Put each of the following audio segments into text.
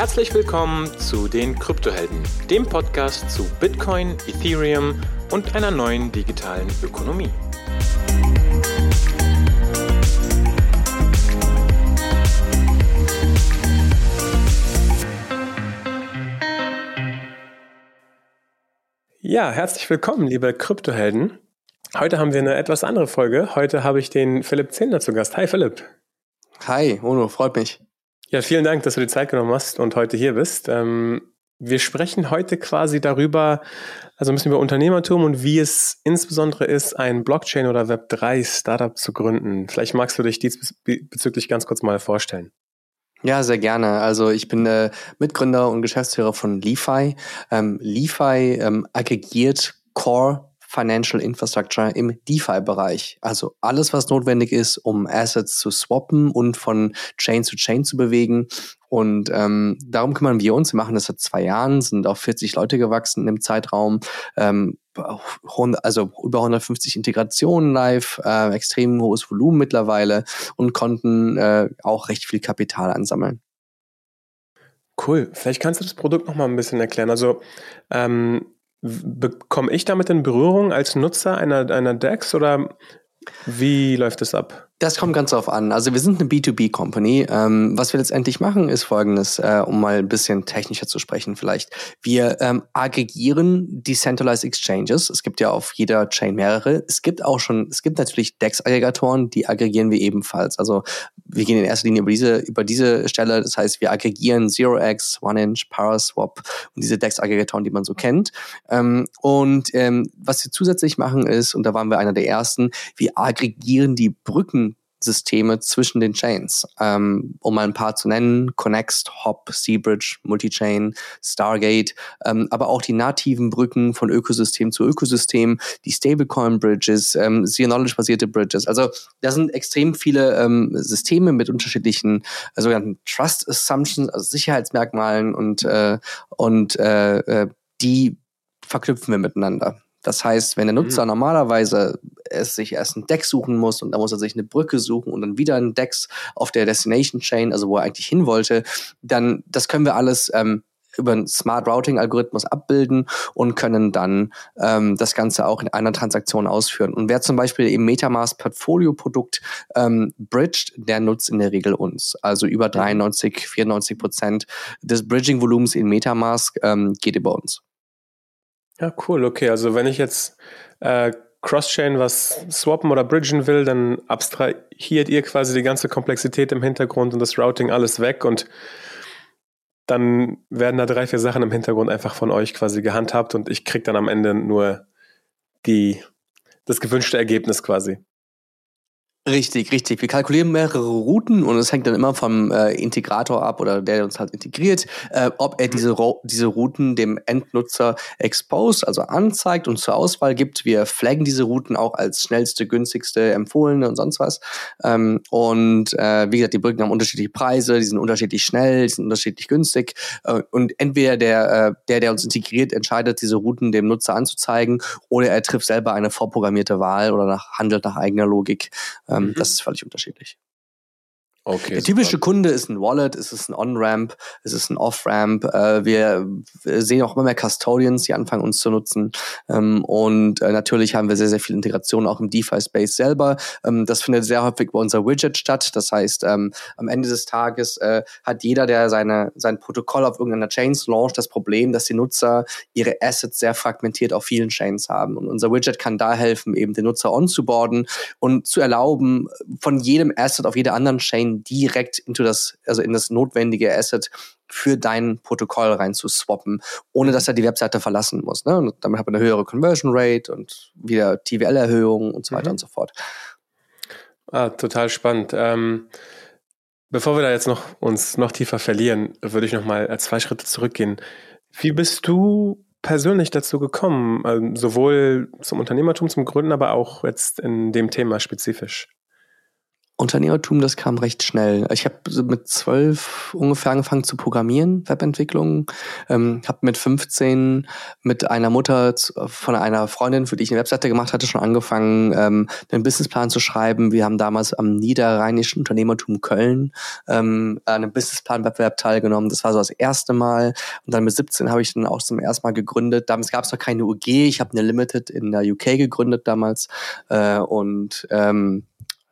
Herzlich willkommen zu den Kryptohelden, dem Podcast zu Bitcoin, Ethereum und einer neuen digitalen Ökonomie. Ja, herzlich willkommen, liebe Kryptohelden. Heute haben wir eine etwas andere Folge. Heute habe ich den Philipp Zehner zu Gast. Hi Philipp. Hi, Ono, freut mich. Ja, vielen Dank, dass du die Zeit genommen hast und heute hier bist. Ähm, wir sprechen heute quasi darüber, also ein bisschen über Unternehmertum und wie es insbesondere ist, ein Blockchain- oder Web3-Startup zu gründen. Vielleicht magst du dich diesbezüglich ganz kurz mal vorstellen. Ja, sehr gerne. Also ich bin äh, Mitgründer und Geschäftsführer von LeFi. Ähm, LeFi ähm, aggregiert Core Financial Infrastructure im DeFi-Bereich. Also alles, was notwendig ist, um Assets zu swappen und von Chain zu Chain zu bewegen. Und ähm, darum kümmern wir uns. Wir machen das seit zwei Jahren, sind auf 40 Leute gewachsen im Zeitraum. Ähm, also über 150 Integrationen live, äh, extrem hohes Volumen mittlerweile und konnten äh, auch recht viel Kapital ansammeln. Cool. Vielleicht kannst du das Produkt noch mal ein bisschen erklären. Also ähm, bekomme ich damit in Berührung als Nutzer einer, einer DEX oder wie läuft das ab? Das kommt ganz drauf an. Also wir sind eine B2B-Company. Ähm, was wir letztendlich machen, ist folgendes, äh, um mal ein bisschen technischer zu sprechen vielleicht. Wir ähm, aggregieren Decentralized Exchanges. Es gibt ja auf jeder Chain mehrere. Es gibt auch schon, es gibt natürlich DEX-Aggregatoren, die aggregieren wir ebenfalls. Also wir gehen in erster Linie über diese, über diese Stelle. Das heißt, wir aggregieren Zero-X, One-Inch, Paraswap und diese DEX-Aggregatoren, die man so kennt. Ähm, und ähm, was wir zusätzlich machen ist, und da waren wir einer der ersten, wir aggregieren die Brücken Systeme zwischen den Chains. Ähm, um mal ein paar zu nennen, Connext, Hop, Seabridge, Multichain, Stargate, ähm, aber auch die nativen Brücken von Ökosystem zu Ökosystem, die Stablecoin-Bridges, ähm, Zero-Knowledge-basierte Bridges. Also da sind extrem viele ähm, Systeme mit unterschiedlichen äh, sogenannten Trust-Assumptions, also Sicherheitsmerkmalen und, äh, und äh, äh, die verknüpfen wir miteinander. Das heißt, wenn der Nutzer mhm. normalerweise es sich erst ein Deck suchen muss und dann muss er sich eine Brücke suchen und dann wieder ein Deck auf der Destination Chain, also wo er eigentlich hin wollte, dann das können wir alles ähm, über einen Smart Routing Algorithmus abbilden und können dann ähm, das Ganze auch in einer Transaktion ausführen. Und wer zum Beispiel im Metamask Portfolio Produkt ähm, bridged, der nutzt in der Regel uns. Also über 93, mhm. 94 Prozent des Bridging Volumens in Metamask ähm, geht über uns. Ja, cool. Okay, also wenn ich jetzt äh, Cross-Chain was swappen oder bridgen will, dann abstrahiert ihr quasi die ganze Komplexität im Hintergrund und das Routing alles weg und dann werden da drei, vier Sachen im Hintergrund einfach von euch quasi gehandhabt und ich kriege dann am Ende nur die, das gewünschte Ergebnis quasi. Richtig, richtig. Wir kalkulieren mehrere Routen und es hängt dann immer vom äh, Integrator ab oder der uns halt integriert, äh, ob er mhm. diese, diese Routen dem Endnutzer expose, also anzeigt und zur Auswahl gibt. Wir flaggen diese Routen auch als schnellste, günstigste, empfohlene und sonst was. Ähm, und äh, wie gesagt, die Brücken haben unterschiedliche Preise, die sind unterschiedlich schnell, die sind unterschiedlich günstig. Äh, und entweder der, äh, der, der uns integriert, entscheidet, diese Routen dem Nutzer anzuzeigen oder er trifft selber eine vorprogrammierte Wahl oder nach, handelt nach eigener Logik. Ähm, mhm. Das ist völlig unterschiedlich. Okay, der typische super. Kunde ist ein Wallet, es ist ein On-Ramp, es ist ein Off-Ramp. Äh, wir, sehen auch immer mehr Custodians, die anfangen uns zu nutzen. Ähm, und äh, natürlich haben wir sehr, sehr viel Integration auch im DeFi-Space selber. Ähm, das findet sehr häufig bei unser Widget statt. Das heißt, ähm, am Ende des Tages äh, hat jeder, der seine, sein Protokoll auf irgendeiner Chains launcht, das Problem, dass die Nutzer ihre Assets sehr fragmentiert auf vielen Chains haben. Und unser Widget kann da helfen, eben den Nutzer onzuboarden und zu erlauben, von jedem Asset auf jeder anderen Chain direkt into das, also in das notwendige Asset für dein Protokoll rein zu swappen, ohne dass er die Webseite verlassen muss. Ne? Und damit hat man eine höhere Conversion Rate und wieder TVL-Erhöhung und so weiter mhm. und so fort. Ah, total spannend. Ähm, bevor wir da jetzt noch uns noch tiefer verlieren, würde ich noch mal als zwei Schritte zurückgehen. Wie bist du persönlich dazu gekommen, also sowohl zum Unternehmertum, zum Gründen, aber auch jetzt in dem Thema spezifisch? Unternehmertum, das kam recht schnell. Ich habe mit zwölf ungefähr angefangen zu programmieren, Webentwicklung. Ähm, habe mit 15 mit einer Mutter von einer Freundin, für die ich eine Webseite gemacht hatte, schon angefangen, ähm, einen Businessplan zu schreiben. Wir haben damals am Niederrheinischen Unternehmertum Köln ähm, an einem Businessplan-Wettbewerb teilgenommen. Das war so das erste Mal. Und dann mit 17 habe ich dann auch zum ersten Mal gegründet. Damals gab es noch keine UG. Ich habe eine Limited in der UK gegründet damals. Äh, und ähm,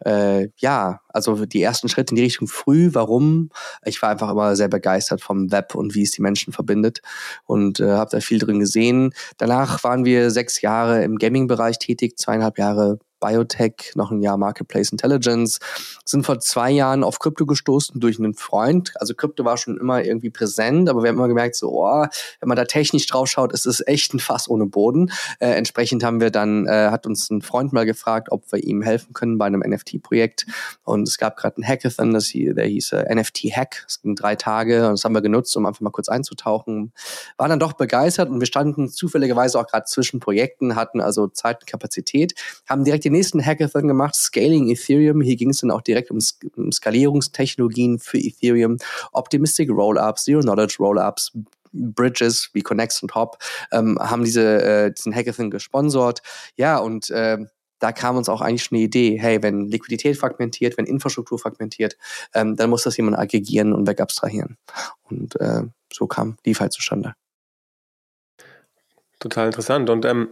äh, ja, also die ersten Schritte in die Richtung früh. Warum? Ich war einfach immer sehr begeistert vom Web und wie es die Menschen verbindet und äh, habe da viel drin gesehen. Danach waren wir sechs Jahre im Gaming-Bereich tätig, zweieinhalb Jahre Biotech, noch ein Jahr Marketplace Intelligence, sind vor zwei Jahren auf Krypto gestoßen durch einen Freund. Also Krypto war schon immer irgendwie präsent, aber wir haben immer gemerkt, so, oh, wenn man da technisch drauf schaut, ist es echt ein Fass ohne Boden. Äh, entsprechend haben wir dann, äh, hat uns ein Freund mal gefragt, ob wir ihm helfen können bei einem NFT-Projekt. Und es gab gerade einen Hackathon, das hieß, der hieß äh, NFT-Hack. Es ging drei Tage und das haben wir genutzt, um einfach mal kurz einzutauchen. War dann doch begeistert und wir standen zufälligerweise auch gerade zwischen Projekten, hatten also Zeit und Kapazität, haben direkt den nächsten Hackathon gemacht, Scaling Ethereum. Hier ging es dann auch direkt um, um Skalierungstechnologien für Ethereum, Optimistic Rollups, Zero Knowledge Rollups, Bridges wie Connex und Hop ähm, haben diese, äh, diesen Hackathon gesponsert. Ja, und äh, da kam uns auch eigentlich schon eine Idee, hey, wenn Liquidität fragmentiert, wenn Infrastruktur fragmentiert, ähm, dann muss das jemand aggregieren und wegabstrahieren. Und äh, so kam DeFi zustande. Total interessant. Und ähm,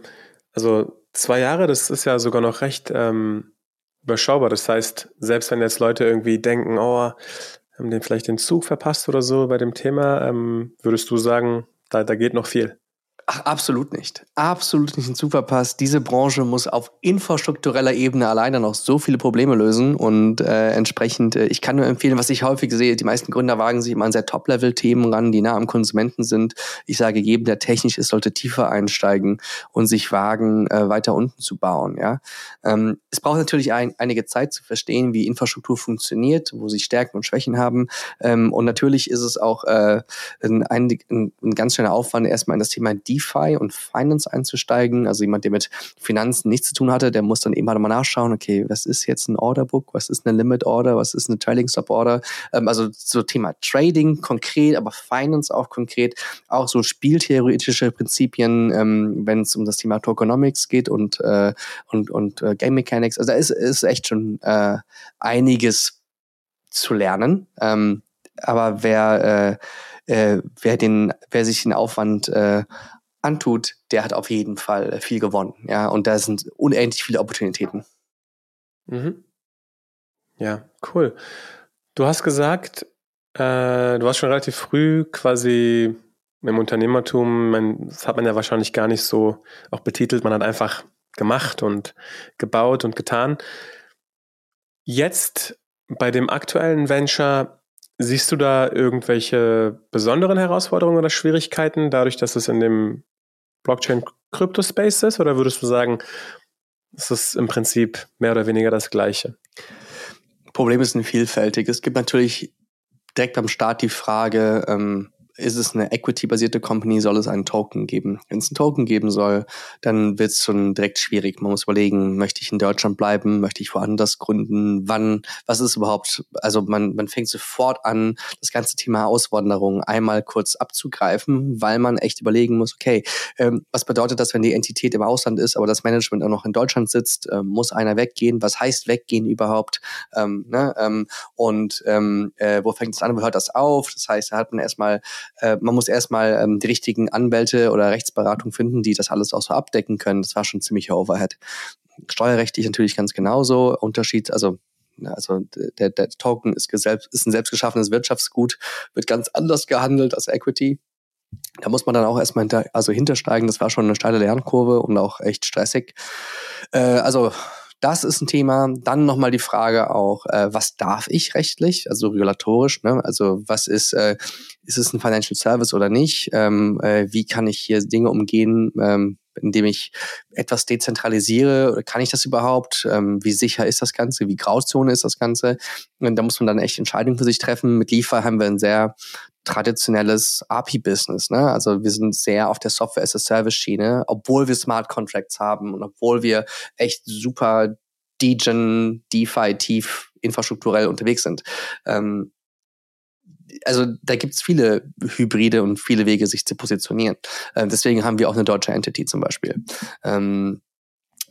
also Zwei Jahre, das ist ja sogar noch recht ähm, überschaubar. Das heißt, selbst wenn jetzt Leute irgendwie denken, oh, haben den vielleicht den Zug verpasst oder so bei dem Thema, ähm, würdest du sagen, da, da geht noch viel? Ach, absolut nicht. Absolut nicht ein Zug verpasst. Diese Branche muss auf infrastruktureller Ebene alleine noch so viele Probleme lösen und äh, entsprechend, äh, ich kann nur empfehlen, was ich häufig sehe, die meisten Gründer wagen sich immer an sehr Top-Level-Themen ran, die nah am Konsumenten sind. Ich sage, jedem, der technisch ist, sollte tiefer einsteigen und sich wagen, äh, weiter unten zu bauen. Ja, ähm, Es braucht natürlich ein, einige Zeit zu verstehen, wie Infrastruktur funktioniert, wo sie Stärken und Schwächen haben. Ähm, und natürlich ist es auch äh, ein, ein, ein ganz schöner Aufwand, erstmal in das Thema DeFi und Finance einzusteigen. Also jemand, der mit Finanzen nichts zu tun hatte, der muss dann eben halt mal nachschauen, okay, was ist jetzt ein Orderbook, was ist eine Limit Order, was ist eine Trailing Stop Order. Ähm, also so Thema Trading konkret, aber Finance auch konkret, auch so spieltheoretische Prinzipien, ähm, wenn es um das Thema Tokenomics geht und, äh, und, und äh, Game Mechanics. Also da ist, ist echt schon äh, einiges zu lernen. Ähm, aber wer, äh, äh, wer, den, wer sich den Aufwand äh, antut, der hat auf jeden Fall äh, viel gewonnen. Ja, und da sind unendlich viele Opportunitäten. Mhm. Ja, cool. Du hast gesagt, äh, du warst schon relativ früh quasi im Unternehmertum, man, das hat man ja wahrscheinlich gar nicht so auch betitelt, man hat einfach gemacht und gebaut und getan. Jetzt bei dem aktuellen Venture, siehst du da irgendwelche besonderen Herausforderungen oder Schwierigkeiten, dadurch, dass es in dem Blockchain-Krypto-Space ist? Oder würdest du sagen, es ist im Prinzip mehr oder weniger das Gleiche? Problem ist ein vielfältig. Es gibt natürlich direkt am Start die Frage, ähm, ist es eine Equity-basierte Company, soll es einen Token geben? Wenn es einen Token geben soll, dann wird es schon direkt schwierig. Man muss überlegen, möchte ich in Deutschland bleiben, möchte ich woanders gründen, wann, was ist überhaupt, also man, man fängt sofort an, das ganze Thema Auswanderung einmal kurz abzugreifen, weil man echt überlegen muss, okay, ähm, was bedeutet das, wenn die Entität im Ausland ist, aber das Management auch noch in Deutschland sitzt, ähm, muss einer weggehen? Was heißt weggehen überhaupt? Ähm, ne? ähm, und ähm, äh, wo fängt es an, wo hört das auf? Das heißt, da hat man erstmal äh, man muss erstmal ähm, die richtigen Anwälte oder Rechtsberatung finden, die das alles auch so abdecken können. Das war schon ziemlicher Overhead. Steuerrechtlich natürlich ganz genauso. Unterschied, also also der, der Token ist, ist ein selbstgeschaffenes Wirtschaftsgut, wird ganz anders gehandelt als Equity. Da muss man dann auch erstmal hinter, also hintersteigen. Das war schon eine steile Lernkurve und auch echt stressig. Äh, also das ist ein Thema. Dann nochmal die Frage auch, äh, was darf ich rechtlich, also regulatorisch, ne? Also was ist, äh, ist es ein Financial Service oder nicht? Ähm, äh, wie kann ich hier Dinge umgehen, ähm, indem ich etwas dezentralisiere? Kann ich das überhaupt? Ähm, wie sicher ist das Ganze? Wie Grauzone ist das Ganze? Und da muss man dann echt Entscheidungen für sich treffen. Mit Liefer haben wir ein sehr traditionelles API-Business. Ne? Also wir sind sehr auf der Software-as-a-Service-Schiene, obwohl wir Smart Contracts haben und obwohl wir echt super Degen, DeFi tief infrastrukturell unterwegs sind. Ähm, also da gibt's viele Hybride und viele Wege, sich zu positionieren. Äh, deswegen haben wir auch eine deutsche Entity zum Beispiel. Ähm,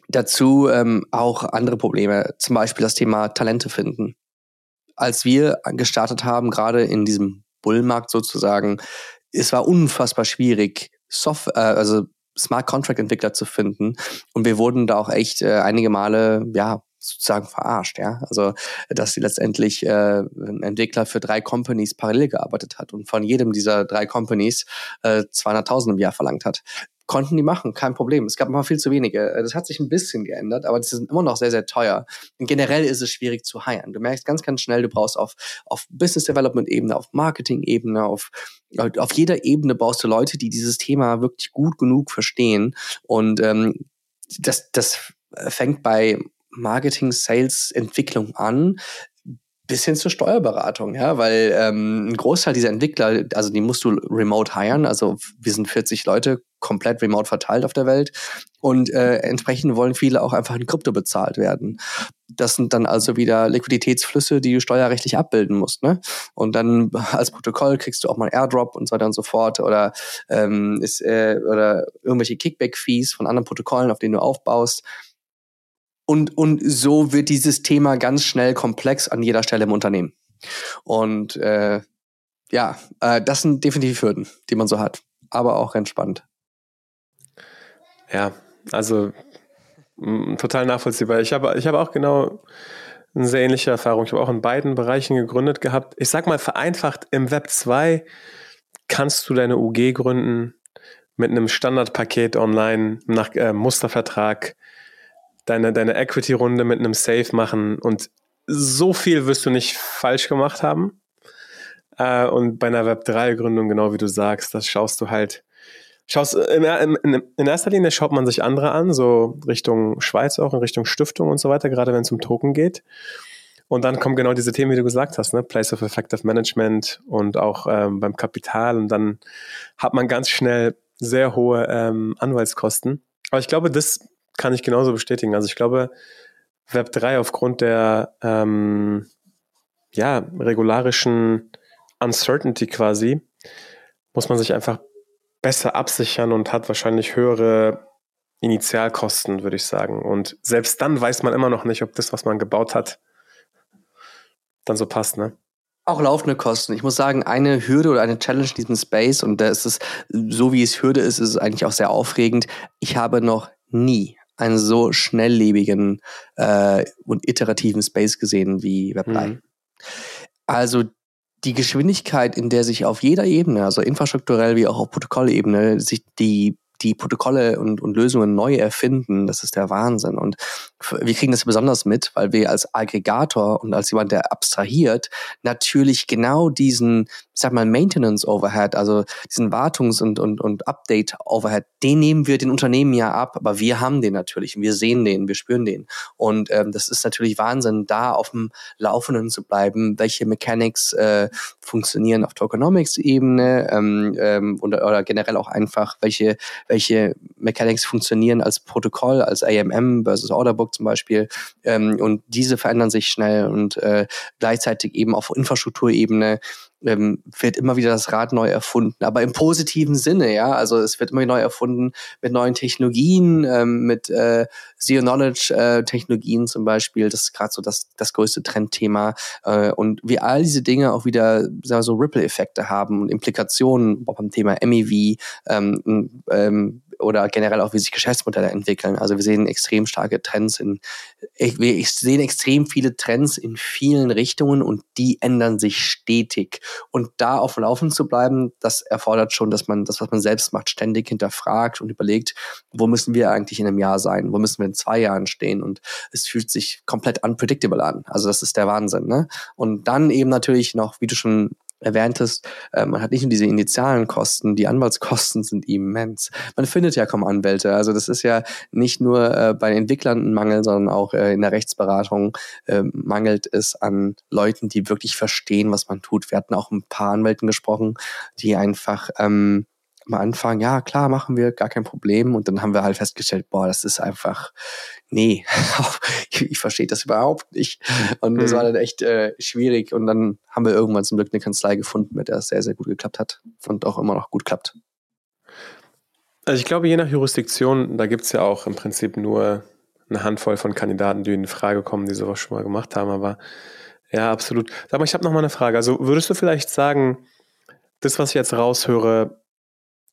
dazu ähm, auch andere Probleme, zum Beispiel das Thema Talente finden. Als wir gestartet haben, gerade in diesem Bullmarkt sozusagen, es war unfassbar schwierig, Software, äh, also Smart Contract Entwickler zu finden. Und wir wurden da auch echt äh, einige Male, ja, sozusagen verarscht, ja. Also, dass sie letztendlich äh, ein Entwickler für drei Companies parallel gearbeitet hat und von jedem dieser drei Companies äh, 200.000 im Jahr verlangt hat konnten die machen, kein Problem. Es gab mal viel zu wenige. Äh, das hat sich ein bisschen geändert, aber die sind immer noch sehr, sehr teuer. Und generell ist es schwierig zu hiren. Du merkst ganz, ganz schnell, du brauchst auf, auf Business Development Ebene, auf Marketing Ebene, auf, auf jeder Ebene brauchst du Leute, die dieses Thema wirklich gut genug verstehen. Und ähm, das, das fängt bei Marketing, Sales, Entwicklung an bis hin zur Steuerberatung, ja, weil ähm, ein Großteil dieser Entwickler, also die musst du remote hiren, also wir sind 40 Leute komplett remote verteilt auf der Welt und äh, entsprechend wollen viele auch einfach in Krypto bezahlt werden. Das sind dann also wieder Liquiditätsflüsse, die du steuerrechtlich abbilden musst, ne? Und dann als Protokoll kriegst du auch mal Airdrop und so weiter und so fort oder ähm, ist äh, oder irgendwelche Kickback-Fees von anderen Protokollen, auf denen du aufbaust. Und, und so wird dieses Thema ganz schnell komplex an jeder Stelle im Unternehmen. Und äh, ja, äh, das sind definitiv Hürden, die man so hat. Aber auch entspannt. Ja, also total nachvollziehbar. Ich habe ich hab auch genau eine sehr ähnliche Erfahrung. Ich habe auch in beiden Bereichen gegründet gehabt. Ich sag mal vereinfacht, im Web 2 kannst du deine UG gründen mit einem Standardpaket online nach äh, Mustervertrag deine, deine Equity-Runde mit einem Safe machen und so viel wirst du nicht falsch gemacht haben. Äh, und bei einer Web3-Gründung, genau wie du sagst, das schaust du halt, schaust, in, in, in, erster Linie schaut man sich andere an, so Richtung Schweiz auch, in Richtung Stiftung und so weiter, gerade wenn es um Token geht. Und dann kommen genau diese Themen, wie du gesagt hast, ne? Place of Effective Management und auch ähm, beim Kapital. Und dann hat man ganz schnell sehr hohe ähm, Anwaltskosten. Aber ich glaube, das kann ich genauso bestätigen. Also ich glaube, Web 3 aufgrund der ähm, ja, regularischen Uncertainty quasi, muss man sich einfach besser absichern und hat wahrscheinlich höhere Initialkosten, würde ich sagen. Und selbst dann weiß man immer noch nicht, ob das, was man gebaut hat, dann so passt, ne? Auch laufende Kosten. Ich muss sagen, eine Hürde oder eine Challenge in diesem Space, und da ist es, so wie es Hürde ist, ist es eigentlich auch sehr aufregend. Ich habe noch nie einen so schnelllebigen äh, und iterativen Space gesehen wie Web3. Mhm. Also die Geschwindigkeit, in der sich auf jeder Ebene, also infrastrukturell wie auch auf Protokollebene, sich die die Protokolle und, und Lösungen neu erfinden, das ist der Wahnsinn. Und wir kriegen das besonders mit, weil wir als Aggregator und als jemand, der abstrahiert, natürlich genau diesen, sag mal, Maintenance Overhead, also diesen Wartungs- und, und, und Update Overhead, den nehmen wir den Unternehmen ja ab, aber wir haben den natürlich wir sehen den, wir spüren den. Und ähm, das ist natürlich Wahnsinn, da auf dem Laufenden zu bleiben, welche Mechanics äh, funktionieren auf Tokenomics-Ebene ähm, ähm, oder, oder generell auch einfach, welche welche Mechanics funktionieren als Protokoll, als AMM versus Orderbook zum Beispiel. Ähm, und diese verändern sich schnell und äh, gleichzeitig eben auf Infrastrukturebene ähm, wird immer wieder das Rad neu erfunden, aber im positiven Sinne, ja. Also es wird immer neu erfunden mit neuen Technologien, ähm, mit äh, Zero-Knowledge-Technologien äh, zum Beispiel. Das ist gerade so das, das größte Trendthema. Äh, und wie all diese Dinge auch wieder sagen wir so Ripple-Effekte haben und Implikationen beim Thema MEV, ähm, ähm, oder generell auch, wie sich Geschäftsmodelle entwickeln. Also wir sehen extrem starke Trends in, wir sehen extrem viele Trends in vielen Richtungen und die ändern sich stetig. Und da auf dem Laufen zu bleiben, das erfordert schon, dass man das, was man selbst macht, ständig hinterfragt und überlegt, wo müssen wir eigentlich in einem Jahr sein? Wo müssen wir in zwei Jahren stehen? Und es fühlt sich komplett unpredictable an. Also das ist der Wahnsinn, ne? Und dann eben natürlich noch, wie du schon erwähntest, äh, man hat nicht nur diese initialen Kosten, die Anwaltskosten sind immens. Man findet ja kaum Anwälte. Also das ist ja nicht nur äh, bei Entwicklern ein Mangel, sondern auch äh, in der Rechtsberatung äh, mangelt es an Leuten, die wirklich verstehen, was man tut. Wir hatten auch ein paar Anwälten gesprochen, die einfach ähm, am Anfang, ja, klar, machen wir, gar kein Problem. Und dann haben wir halt festgestellt, boah, das ist einfach, nee, ich, ich verstehe das überhaupt nicht. Und das mhm. war dann echt äh, schwierig. Und dann haben wir irgendwann zum Glück eine Kanzlei gefunden, mit der es sehr, sehr gut geklappt hat und auch immer noch gut klappt. Also ich glaube, je nach Jurisdiktion, da gibt es ja auch im Prinzip nur eine Handvoll von Kandidaten, die in Frage kommen, die sowas schon mal gemacht haben. Aber ja, absolut. Sag mal, ich habe noch mal eine Frage. Also würdest du vielleicht sagen, das, was ich jetzt raushöre,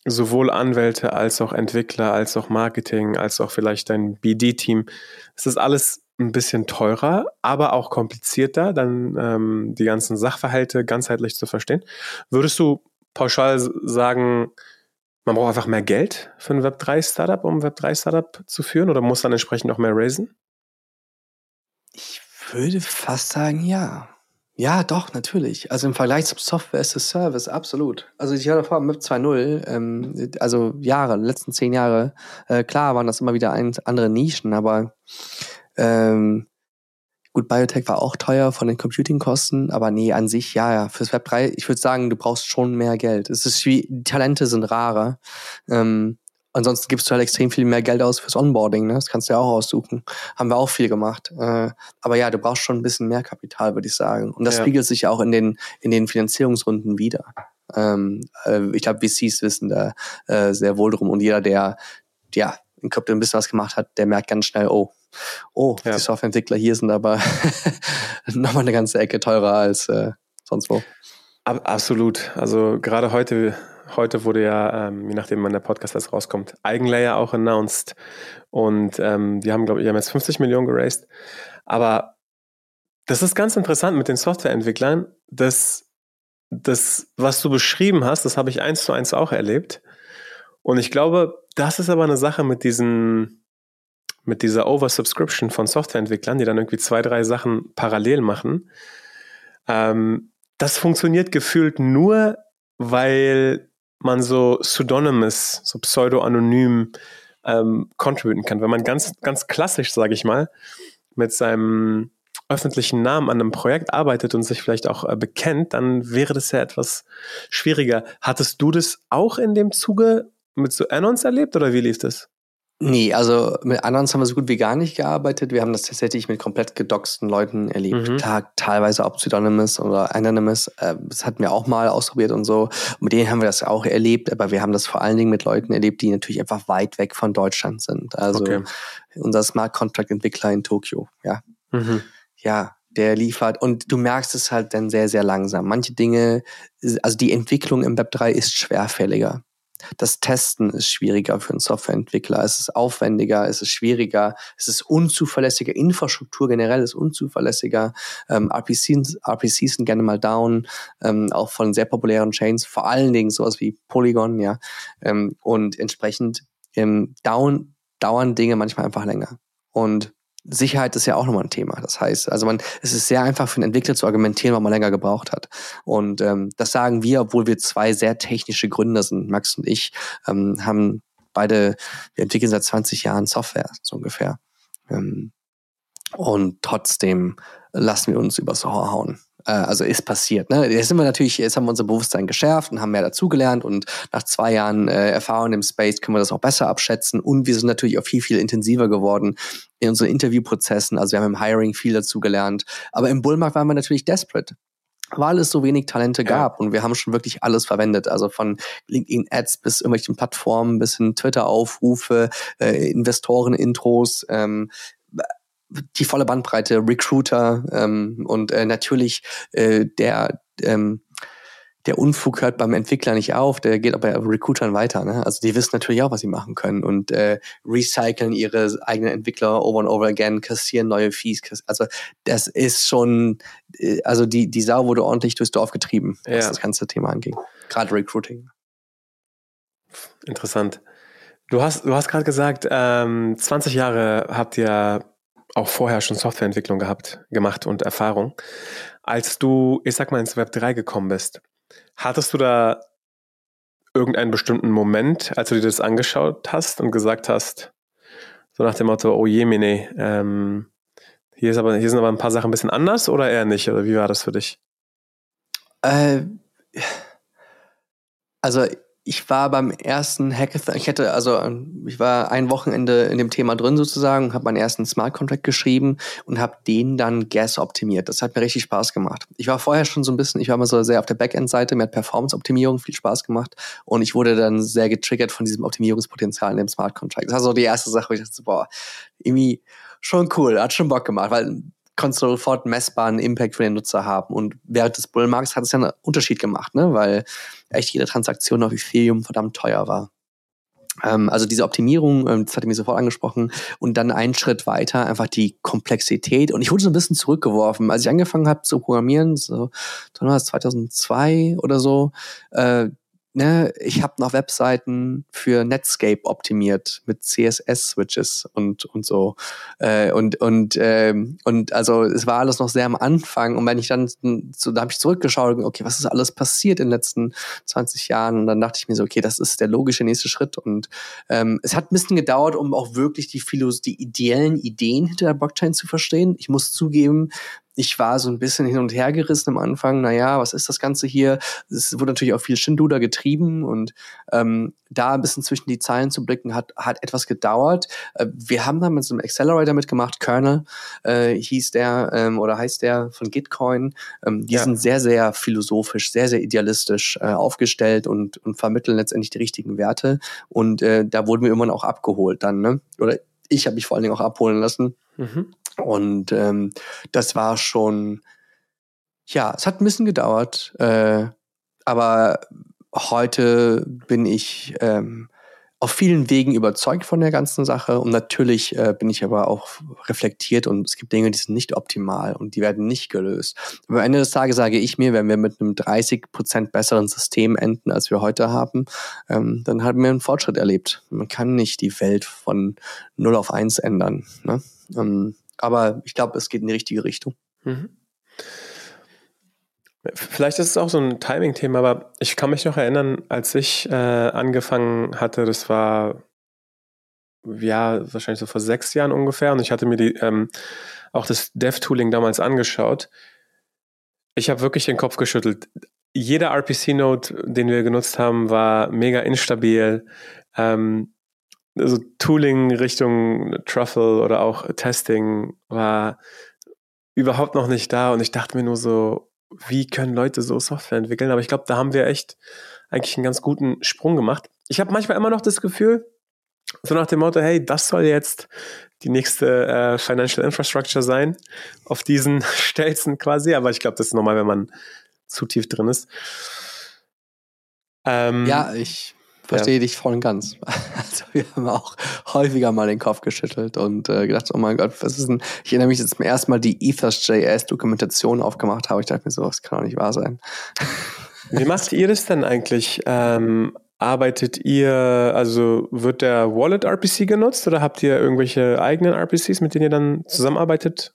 sowohl Anwälte als auch Entwickler, als auch Marketing, als auch vielleicht dein BD-Team, ist das alles ein bisschen teurer, aber auch komplizierter, dann ähm, die ganzen Sachverhalte ganzheitlich zu verstehen. Würdest du pauschal sagen, man braucht einfach mehr Geld für ein Web3-Startup, um ein Web3-Startup zu führen oder muss dann entsprechend auch mehr raisen? Ich würde fast sagen, ja. Ja, doch, natürlich. Also im Vergleich zum Software as a Service, absolut. Also ich hatte vor Web 2.0, ähm, also Jahre, letzten zehn Jahre, äh, klar waren das immer wieder ein, andere Nischen, aber ähm, gut, Biotech war auch teuer von den Computingkosten, aber nee, an sich, ja, ja, fürs Web 3, ich würde sagen, du brauchst schon mehr Geld. Es ist wie, die Talente sind rarer. Ähm, Ansonsten gibst du halt extrem viel mehr Geld aus fürs Onboarding, ne? Das kannst du ja auch aussuchen. Haben wir auch viel gemacht. Äh, aber ja, du brauchst schon ein bisschen mehr Kapital, würde ich sagen. Und das ja. spiegelt sich ja auch in den, in den Finanzierungsrunden wieder. Ähm, äh, ich glaube, VCs wissen da äh, sehr wohl drum. Und jeder, der ja in Krypto ein bisschen was gemacht hat, der merkt ganz schnell, oh, oh, ja. die Softwareentwickler hier sind aber nochmal eine ganze Ecke teurer als äh, sonst wo. Absolut. Also gerade heute Heute wurde ja, ähm, je nachdem wann der Podcast jetzt rauskommt, Eigenlayer auch announced. Und ähm, die haben, glaube ich, haben jetzt 50 Millionen geraced. Aber das ist ganz interessant mit den Softwareentwicklern. Das, das, was du beschrieben hast, das habe ich eins zu eins auch erlebt. Und ich glaube, das ist aber eine Sache mit diesen, mit dieser Oversubscription von Softwareentwicklern, die dann irgendwie zwei, drei Sachen parallel machen. Ähm, das funktioniert gefühlt nur, weil man so pseudonymous, so pseudo-anonym ähm, contributen kann. Wenn man ganz, ganz klassisch, sage ich mal, mit seinem öffentlichen Namen an einem Projekt arbeitet und sich vielleicht auch äh, bekennt, dann wäre das ja etwas schwieriger. Hattest du das auch in dem Zuge mit so Anons erlebt oder wie lief das? Nee, also mit Anons haben wir so gut wie gar nicht gearbeitet. Wir haben das tatsächlich mit komplett gedoxten Leuten erlebt. Mhm. Klar, teilweise auch Pseudonymous oder Anonymous. Äh, das hatten wir auch mal ausprobiert und so. mit denen haben wir das auch erlebt, aber wir haben das vor allen Dingen mit Leuten erlebt, die natürlich einfach weit weg von Deutschland sind. Also okay. unser Smart Contract Entwickler in Tokio, ja. Mhm. Ja, der liefert und du merkst es halt dann sehr, sehr langsam. Manche Dinge, also die Entwicklung im Web 3 ist schwerfälliger. Das Testen ist schwieriger für einen Softwareentwickler. Es ist aufwendiger, es ist schwieriger, es ist unzuverlässiger. Infrastruktur generell ist unzuverlässiger. Ähm, RPCs, RPCs sind gerne mal down, ähm, auch von sehr populären Chains, vor allen Dingen sowas wie Polygon, ja. Ähm, und entsprechend ähm, down, dauern Dinge manchmal einfach länger. Und Sicherheit ist ja auch nochmal ein Thema. Das heißt, also man, es ist sehr einfach für einen Entwickler zu argumentieren, weil man länger gebraucht hat. Und ähm, das sagen wir, obwohl wir zwei sehr technische Gründer sind. Max und ich ähm, haben beide, wir entwickeln seit 20 Jahren Software, so ungefähr. Ähm, und trotzdem lassen wir uns übers Ohr hauen. Äh, also ist passiert. Ne? Jetzt sind wir natürlich, jetzt haben wir unser Bewusstsein geschärft und haben mehr dazugelernt und nach zwei Jahren äh, Erfahrung im Space können wir das auch besser abschätzen und wir sind natürlich auch viel, viel intensiver geworden in unseren Interviewprozessen. Also wir haben im Hiring viel dazugelernt. Aber im Bullmarkt waren wir natürlich desperate weil es so wenig Talente gab und wir haben schon wirklich alles verwendet, also von LinkedIn Ads bis irgendwelchen Plattformen bis hin Twitter Aufrufe, äh, Investoren Intros, ähm, die volle Bandbreite, Recruiter ähm, und äh, natürlich äh, der ähm, der Unfug hört beim Entwickler nicht auf, der geht auch bei Recruitern weiter. Ne? Also die wissen natürlich auch, was sie machen können und äh, recyceln ihre eigenen Entwickler over and over again, kassieren neue Fees. Also das ist schon, äh, also die, die Sau wurde ordentlich durchs Dorf getrieben, was ja. das ganze Thema anging. Gerade Recruiting. Interessant. Du hast, du hast gerade gesagt, ähm, 20 Jahre habt ihr auch vorher schon Softwareentwicklung gehabt, gemacht und Erfahrung. Als du, ich sag mal, ins Web 3 gekommen bist, hattest du da irgendeinen bestimmten Moment, als du dir das angeschaut hast und gesagt hast, so nach dem Motto, oh je, Mene, ähm, hier, ist aber, hier sind aber ein paar Sachen ein bisschen anders oder eher nicht? Oder wie war das für dich? Äh, also ich war beim ersten Hackathon, ich hätte, also ich war ein Wochenende in dem Thema drin sozusagen, habe meinen ersten Smart Contract geschrieben und habe den dann Gas optimiert. Das hat mir richtig Spaß gemacht. Ich war vorher schon so ein bisschen, ich war mal so sehr auf der Backend-Seite, mir hat Performance-Optimierung viel Spaß gemacht und ich wurde dann sehr getriggert von diesem Optimierungspotenzial in dem Smart Contract. Das war so die erste Sache, wo ich dachte, boah, irgendwie schon cool, hat schon Bock gemacht, weil konntest du sofort messbaren Impact für den Nutzer haben. Und während des Bullmarkts hat es ja einen Unterschied gemacht, ne? weil echt jede Transaktion auf Ethereum verdammt teuer war. Ähm, also diese Optimierung, ähm, das hatte mich sofort angesprochen. Und dann einen Schritt weiter einfach die Komplexität. Und ich wurde so ein bisschen zurückgeworfen. Als ich angefangen habe zu programmieren, so 2002 oder so, äh, ne, ich habe noch Webseiten für Netscape optimiert mit CSS-Switches und und so. Äh, und und ähm, und also es war alles noch sehr am Anfang. Und wenn ich dann so da habe ich zurückgeschaut, okay, was ist alles passiert in den letzten 20 Jahren? Und dann dachte ich mir so, okay, das ist der logische nächste Schritt. Und ähm, es hat ein bisschen gedauert, um auch wirklich die Philos die ideellen Ideen hinter der Blockchain zu verstehen. Ich muss zugeben, ich war so ein bisschen hin und her gerissen am Anfang. Naja, was ist das Ganze hier? Es wurde natürlich auch viel Shinduda getrieben und ähm, da ein bisschen zwischen die Zeilen zu blicken, hat, hat etwas gedauert. Äh, wir haben da mit so einem Accelerator mitgemacht, Kernel äh, hieß der ähm, oder heißt der von Gitcoin. Ähm, die ja. sind sehr, sehr philosophisch, sehr, sehr idealistisch äh, aufgestellt und, und vermitteln letztendlich die richtigen Werte. Und äh, da wurden wir irgendwann auch abgeholt dann, ne? Oder ich habe mich vor allen Dingen auch abholen lassen. Mhm. Und ähm, das war schon, ja, es hat ein bisschen gedauert, äh, aber heute bin ich ähm, auf vielen Wegen überzeugt von der ganzen Sache und natürlich äh, bin ich aber auch reflektiert und es gibt Dinge, die sind nicht optimal und die werden nicht gelöst. Aber am Ende des Tages sage ich mir, wenn wir mit einem 30 Prozent besseren System enden, als wir heute haben, ähm, dann haben wir einen Fortschritt erlebt. Man kann nicht die Welt von 0 auf 1 ändern. Ne? Ähm, aber ich glaube, es geht in die richtige Richtung. Mhm. Vielleicht ist es auch so ein Timing-Thema, aber ich kann mich noch erinnern, als ich äh, angefangen hatte, das war ja wahrscheinlich so vor sechs Jahren ungefähr, und ich hatte mir die, ähm, auch das Dev-Tooling damals angeschaut. Ich habe wirklich den Kopf geschüttelt. Jeder RPC-Node, den wir genutzt haben, war mega instabil. Ähm, also Tooling Richtung Truffle oder auch Testing war überhaupt noch nicht da und ich dachte mir nur so, wie können Leute so Software entwickeln? Aber ich glaube, da haben wir echt eigentlich einen ganz guten Sprung gemacht. Ich habe manchmal immer noch das Gefühl, so nach dem Motto, hey, das soll jetzt die nächste äh, Financial Infrastructure sein, auf diesen Stelzen quasi. Aber ich glaube, das ist normal, wenn man zu tief drin ist. Ähm, ja, ich verstehe ja. dich voll und ganz. Also wir haben auch häufiger mal den Kopf geschüttelt und äh, gedacht, oh mein Gott, was ist denn? Ich erinnere mich jetzt zum ersten Mal die Ethos.js-Dokumentation aufgemacht habe. Ich dachte mir so, das kann doch nicht wahr sein. Wie macht ihr das denn eigentlich? Ähm, arbeitet ihr, also wird der Wallet RPC genutzt oder habt ihr irgendwelche eigenen RPCs, mit denen ihr dann zusammenarbeitet?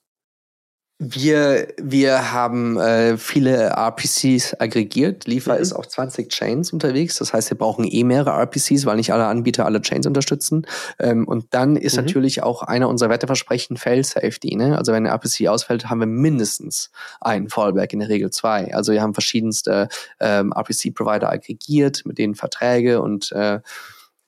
Wir, wir haben äh, viele RPCs aggregiert. Liefer mhm. ist auf 20 Chains unterwegs. Das heißt, wir brauchen eh mehrere RPCs, weil nicht alle Anbieter alle Chains unterstützen. Ähm, und dann ist mhm. natürlich auch einer unserer Wetterversprechen Fail Safety. Ne? Also wenn ein RPC ausfällt, haben wir mindestens einen Fallback, in der Regel zwei. Also wir haben verschiedenste ähm, RPC-Provider aggregiert, mit denen Verträge und äh,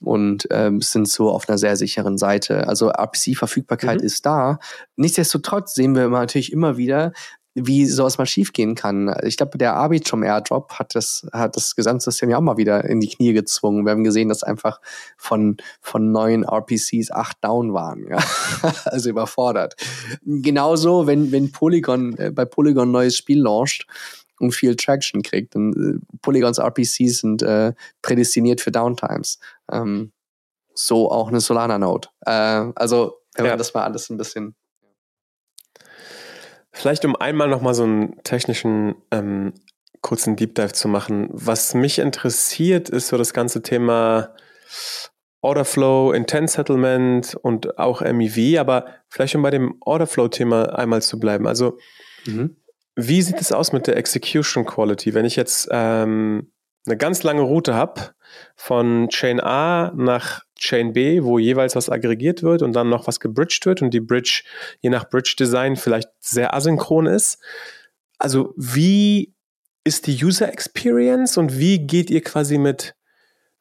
und ähm, sind so auf einer sehr sicheren Seite. Also RPC-Verfügbarkeit mhm. ist da. Nichtsdestotrotz sehen wir natürlich immer wieder, wie sowas mal schiefgehen kann. Ich glaube, der Arbitrum Airdrop hat das, hat das Gesamtsystem ja auch mal wieder in die Knie gezwungen. Wir haben gesehen, dass einfach von, von neun RPCs acht down waren. Ja? also überfordert. Genauso, wenn, wenn Polygon, äh, bei Polygon ein neues Spiel launcht, und viel Traction kriegt. Und äh, Polygons RPCs sind äh, prädestiniert für Downtimes. Ähm, so auch eine Solana-Node. Äh, also, wenn ja. man das mal alles ein bisschen. Vielleicht um einmal nochmal so einen technischen ähm, kurzen Deep Dive zu machen. Was mich interessiert, ist so das ganze Thema Orderflow, Intent Settlement und auch MEV, aber vielleicht um bei dem Orderflow-Thema einmal zu bleiben. Also mhm. Wie sieht es aus mit der Execution Quality? Wenn ich jetzt ähm, eine ganz lange Route habe von Chain A nach Chain B, wo jeweils was aggregiert wird und dann noch was gebridged wird und die Bridge je nach Bridge Design vielleicht sehr asynchron ist. Also wie ist die User Experience und wie geht ihr quasi mit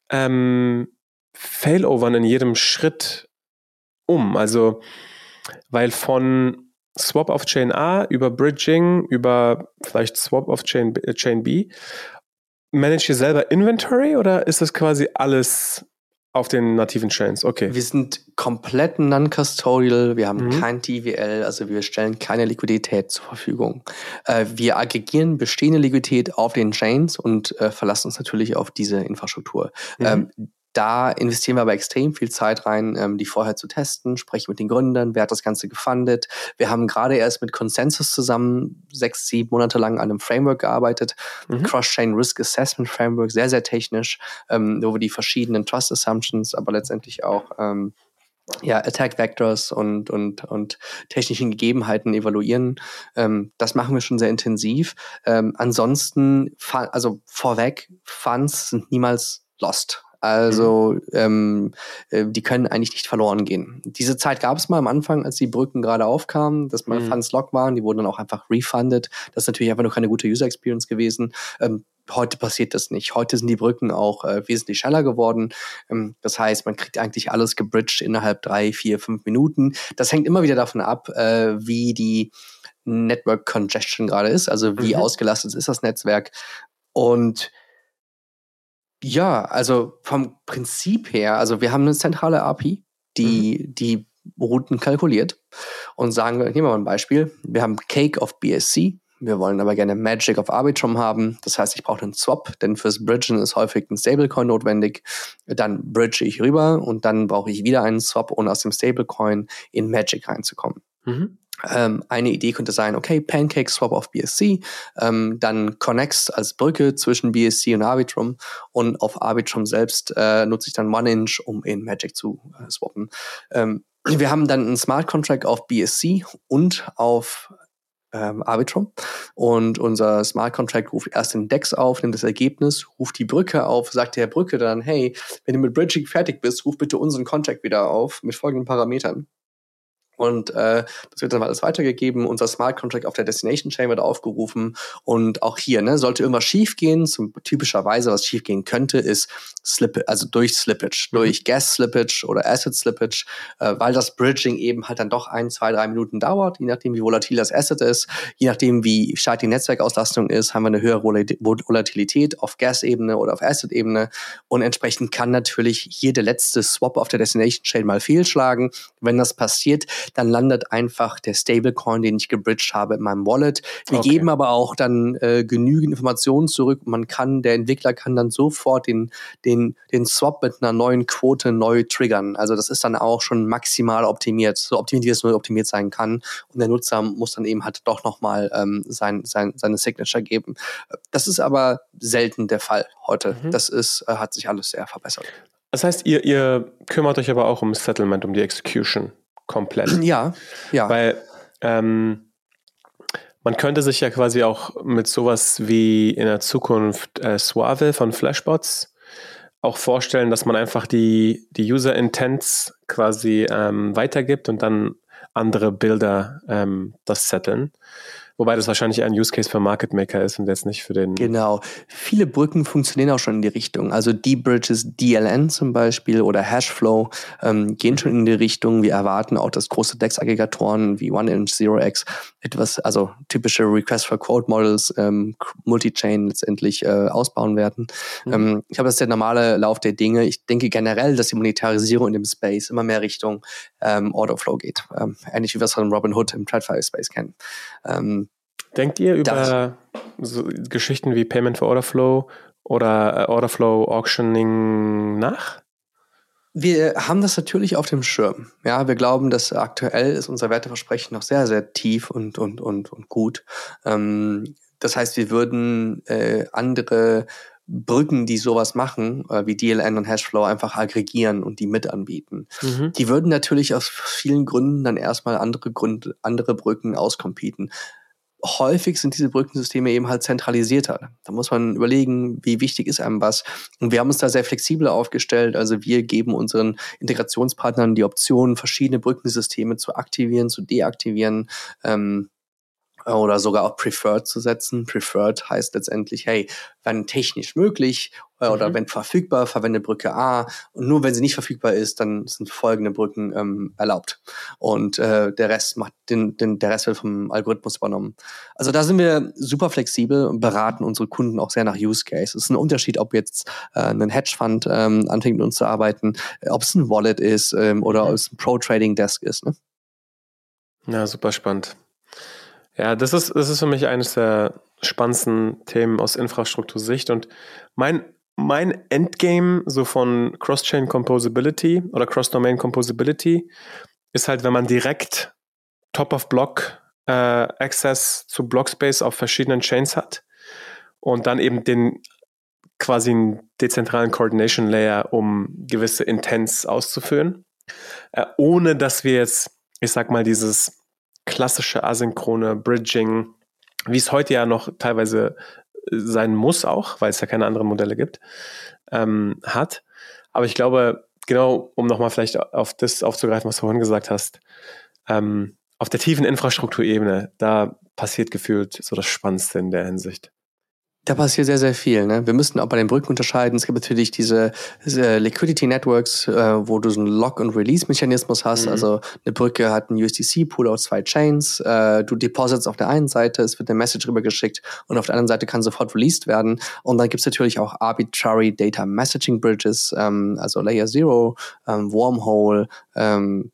ähm, Failovern in jedem Schritt um? Also, weil von Swap auf Chain A über Bridging, über vielleicht Swap auf Chain, äh, Chain B, manage ihr selber Inventory oder ist das quasi alles auf den nativen Chains, okay. Wir sind komplett non-custodial, wir haben mhm. kein TVL, also wir stellen keine Liquidität zur Verfügung. Äh, wir aggregieren bestehende Liquidität auf den Chains und äh, verlassen uns natürlich auf diese Infrastruktur. Mhm. Ähm, da investieren wir aber extrem viel Zeit rein, ähm, die vorher zu testen, sprechen mit den Gründern, wer hat das Ganze gefundet. Wir haben gerade erst mit Consensus zusammen sechs, sieben Monate lang an einem Framework gearbeitet, mhm. Cross-Chain Risk Assessment Framework, sehr, sehr technisch, ähm, wo wir die verschiedenen Trust Assumptions, aber letztendlich auch ähm, ja, Attack Vectors und, und, und technischen Gegebenheiten evaluieren. Ähm, das machen wir schon sehr intensiv. Ähm, ansonsten, also vorweg, Funds sind niemals lost. Also mhm. ähm, äh, die können eigentlich nicht verloren gehen. Diese Zeit gab es mal am Anfang, als die Brücken gerade aufkamen, dass mal mhm. Funds lock waren, die wurden dann auch einfach refunded. Das ist natürlich einfach nur keine gute User Experience gewesen. Ähm, heute passiert das nicht. Heute sind die Brücken auch äh, wesentlich schneller geworden. Ähm, das heißt, man kriegt eigentlich alles gebridged innerhalb drei, vier, fünf Minuten. Das hängt immer wieder davon ab, äh, wie die Network Congestion gerade ist, also wie mhm. ausgelastet ist das Netzwerk. Und ja, also vom Prinzip her, also wir haben eine zentrale API, die mhm. die Routen kalkuliert und sagen, nehmen wir mal ein Beispiel. Wir haben Cake auf BSC. Wir wollen aber gerne Magic auf Arbitrum haben. Das heißt, ich brauche einen Swap, denn fürs Bridgen ist häufig ein Stablecoin notwendig. Dann bridge ich rüber und dann brauche ich wieder einen Swap, um aus dem Stablecoin in Magic reinzukommen. Mhm. Ähm, eine Idee könnte sein, okay, Pancake Swap auf BSC, ähm, dann Connex als Brücke zwischen BSC und Arbitrum und auf Arbitrum selbst äh, nutze ich dann OneInch, um in Magic zu äh, swappen. Ähm, wir haben dann einen Smart Contract auf BSC und auf ähm, Arbitrum. Und unser Smart Contract ruft erst den DEX auf, nimmt das Ergebnis, ruft die Brücke auf, sagt der Brücke dann, hey, wenn du mit Bridging fertig bist, ruf bitte unseren Contract wieder auf mit folgenden Parametern. Und äh, das wird dann alles weitergegeben. Unser Smart Contract auf der Destination Chain wird aufgerufen. Und auch hier, ne, sollte irgendwas schiefgehen, zum typischerweise, was schiefgehen könnte, ist Slip, also durch Slippage, mhm. durch Gas Slippage oder Asset Slippage, äh, weil das Bridging eben halt dann doch ein, zwei, drei Minuten dauert, je nachdem, wie volatil das Asset ist, je nachdem, wie stark die Netzwerkauslastung ist, haben wir eine höhere Volatilität auf Gas-Ebene oder auf Asset-Ebene. Und entsprechend kann natürlich hier der letzte Swap auf der Destination Chain mal fehlschlagen. Wenn das passiert, dann landet einfach der Stablecoin, den ich gebridged habe, in meinem Wallet. Wir okay. geben aber auch dann äh, genügend Informationen zurück. Man kann, der Entwickler kann dann sofort den, den, den Swap mit einer neuen Quote neu triggern. Also das ist dann auch schon maximal optimiert, so optimiert, wie es nur optimiert sein kann. Und der Nutzer muss dann eben halt doch nochmal ähm, sein, sein, seine Signature geben. Das ist aber selten der Fall heute. Mhm. Das ist, äh, hat sich alles sehr verbessert. Das heißt, ihr, ihr kümmert euch aber auch um Settlement, um die Execution komplett. Ja, ja. Weil ähm, man könnte sich ja quasi auch mit sowas wie in der Zukunft äh, Suave von Flashbots auch vorstellen, dass man einfach die, die User Intents quasi ähm, weitergibt und dann andere Bilder ähm, das setteln. Wobei das wahrscheinlich ein Use Case für Market Maker ist und jetzt nicht für den. Genau. Viele Brücken funktionieren auch schon in die Richtung. Also die Bridges DLN zum Beispiel oder Hashflow ähm, gehen schon in die Richtung. Wir erwarten auch, dass große DEX-Aggregatoren wie OneInch, ZeroX etwas, also typische Request for Quote Models, ähm, Multi-Chain letztendlich äh, ausbauen werden. Mhm. Ähm, ich glaube, das ist der normale Lauf der Dinge. Ich denke generell, dass die Monetarisierung in dem Space immer mehr Richtung ähm, Orderflow geht. Ähm, ähnlich wie wir es von Robinhood im TradFi Space kennen. Ähm, Denkt ihr über so Geschichten wie Payment for Order Flow oder äh, Order Flow Auctioning nach? Wir haben das natürlich auf dem Schirm. Ja, wir glauben, dass aktuell ist unser Werteversprechen noch sehr, sehr tief und, und, und, und gut. Ähm, das heißt, wir würden äh, andere Brücken, die sowas machen, äh, wie DLN und Hashflow, einfach aggregieren und die mit anbieten. Mhm. Die würden natürlich aus vielen Gründen dann erstmal andere Gründe, andere Brücken auskompeten häufig sind diese Brückensysteme eben halt zentralisierter. Da muss man überlegen, wie wichtig ist einem was. Und wir haben uns da sehr flexibel aufgestellt. Also wir geben unseren Integrationspartnern die Option, verschiedene Brückensysteme zu aktivieren, zu deaktivieren. Ähm, oder sogar auch Preferred zu setzen. Preferred heißt letztendlich, hey, wenn technisch möglich äh, oder mhm. wenn verfügbar, verwende Brücke A und nur wenn sie nicht verfügbar ist, dann sind folgende Brücken ähm, erlaubt und äh, der Rest macht den, den der Rest wird vom Algorithmus übernommen. Also da sind wir super flexibel und beraten unsere Kunden auch sehr nach Use Case. Es ist ein Unterschied, ob jetzt äh, ein Hedgefund ähm, anfängt mit uns zu arbeiten, äh, ob es ein Wallet ist ähm, oder mhm. ob es ein Pro Trading Desk ist. Ne? Ja, super spannend. Ja, das ist, das ist für mich eines der spannendsten Themen aus Infrastruktursicht. Und mein, mein Endgame so von Cross-Chain Composability oder Cross-Domain Composability ist halt, wenn man direkt Top-of-Block äh, Access zu Blockspace auf verschiedenen Chains hat und dann eben den quasi einen dezentralen Coordination Layer, um gewisse Intents auszuführen, äh, ohne dass wir jetzt, ich sag mal, dieses klassische asynchrone Bridging, wie es heute ja noch teilweise äh, sein muss auch, weil es ja keine anderen Modelle gibt, ähm, hat. Aber ich glaube, genau, um nochmal vielleicht auf das aufzugreifen, was du vorhin gesagt hast, ähm, auf der tiefen Infrastrukturebene, da passiert gefühlt so das Spannendste in der Hinsicht. Da passiert sehr, sehr viel. Ne? Wir müssten auch bei den Brücken unterscheiden. Es gibt natürlich diese, diese Liquidity Networks, äh, wo du so einen Lock- und Release-Mechanismus hast. Mhm. Also eine Brücke hat einen USDC-Pool aus zwei Chains. Äh, du deposits auf der einen Seite, es wird eine Message rübergeschickt und auf der anderen Seite kann sofort released werden. Und dann gibt es natürlich auch Arbitrary Data Messaging Bridges, ähm, also Layer Zero, ähm, Wormhole, ähm,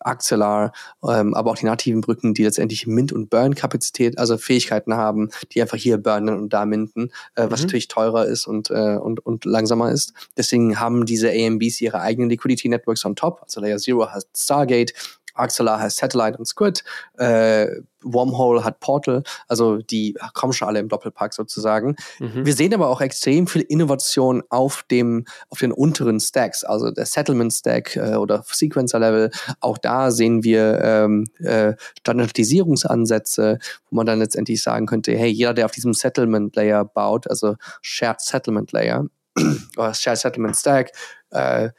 Axelar, ähm, aber auch die nativen Brücken, die letztendlich Mint- und Burn-Kapazität, also Fähigkeiten haben, die einfach hier burnen und da minten, äh, was mhm. natürlich teurer ist und, äh, und, und langsamer ist. Deswegen haben diese AMBs ihre eigenen Liquidity Networks on top. Also Layer Zero hat Stargate, Axelar heißt Satellite und Squid, äh, Wormhole hat Portal, also die kommen schon alle im Doppelpack sozusagen. Mhm. Wir sehen aber auch extrem viel Innovation auf dem, auf den unteren Stacks, also der Settlement Stack äh, oder Sequencer Level. Auch da sehen wir ähm, äh, Standardisierungsansätze, wo man dann letztendlich sagen könnte, hey, jeder, der auf diesem Settlement Layer baut, also Shared Settlement Layer oder Shared Settlement Stack, äh,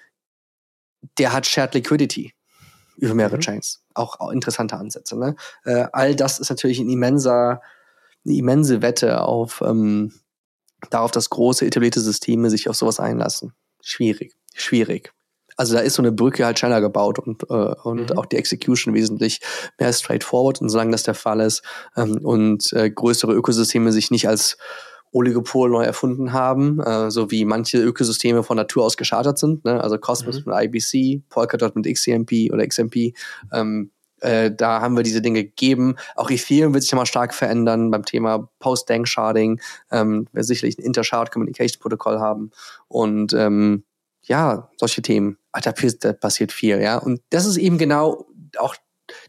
der hat Shared Liquidity über mehrere mhm. Chains. Auch, auch, interessante Ansätze. Ne? Äh, all das ist natürlich ein immenser, eine immense Wette auf ähm, darauf, dass große etablierte Systeme sich auf sowas einlassen. Schwierig, schwierig. Also da ist so eine Brücke halt schneller gebaut und, äh, und mhm. auch die Execution wesentlich mehr straightforward. Und solange das der Fall ist ähm, und äh, größere Ökosysteme sich nicht als Oligopol neu erfunden haben, äh, so wie manche Ökosysteme von Natur aus geschartet sind. Ne? Also Cosmos mhm. mit IBC, Polkadot mit XCMP oder XMP. Ähm, äh, da haben wir diese Dinge gegeben. Auch Ethereum wird sich nochmal stark verändern beim Thema Post-Dank-Sharding. Ähm, wir sicherlich ein Inter-Shard-Communication-Protokoll haben. Und ähm, ja, solche Themen. Ach, da, da passiert viel, ja. Und das ist eben genau auch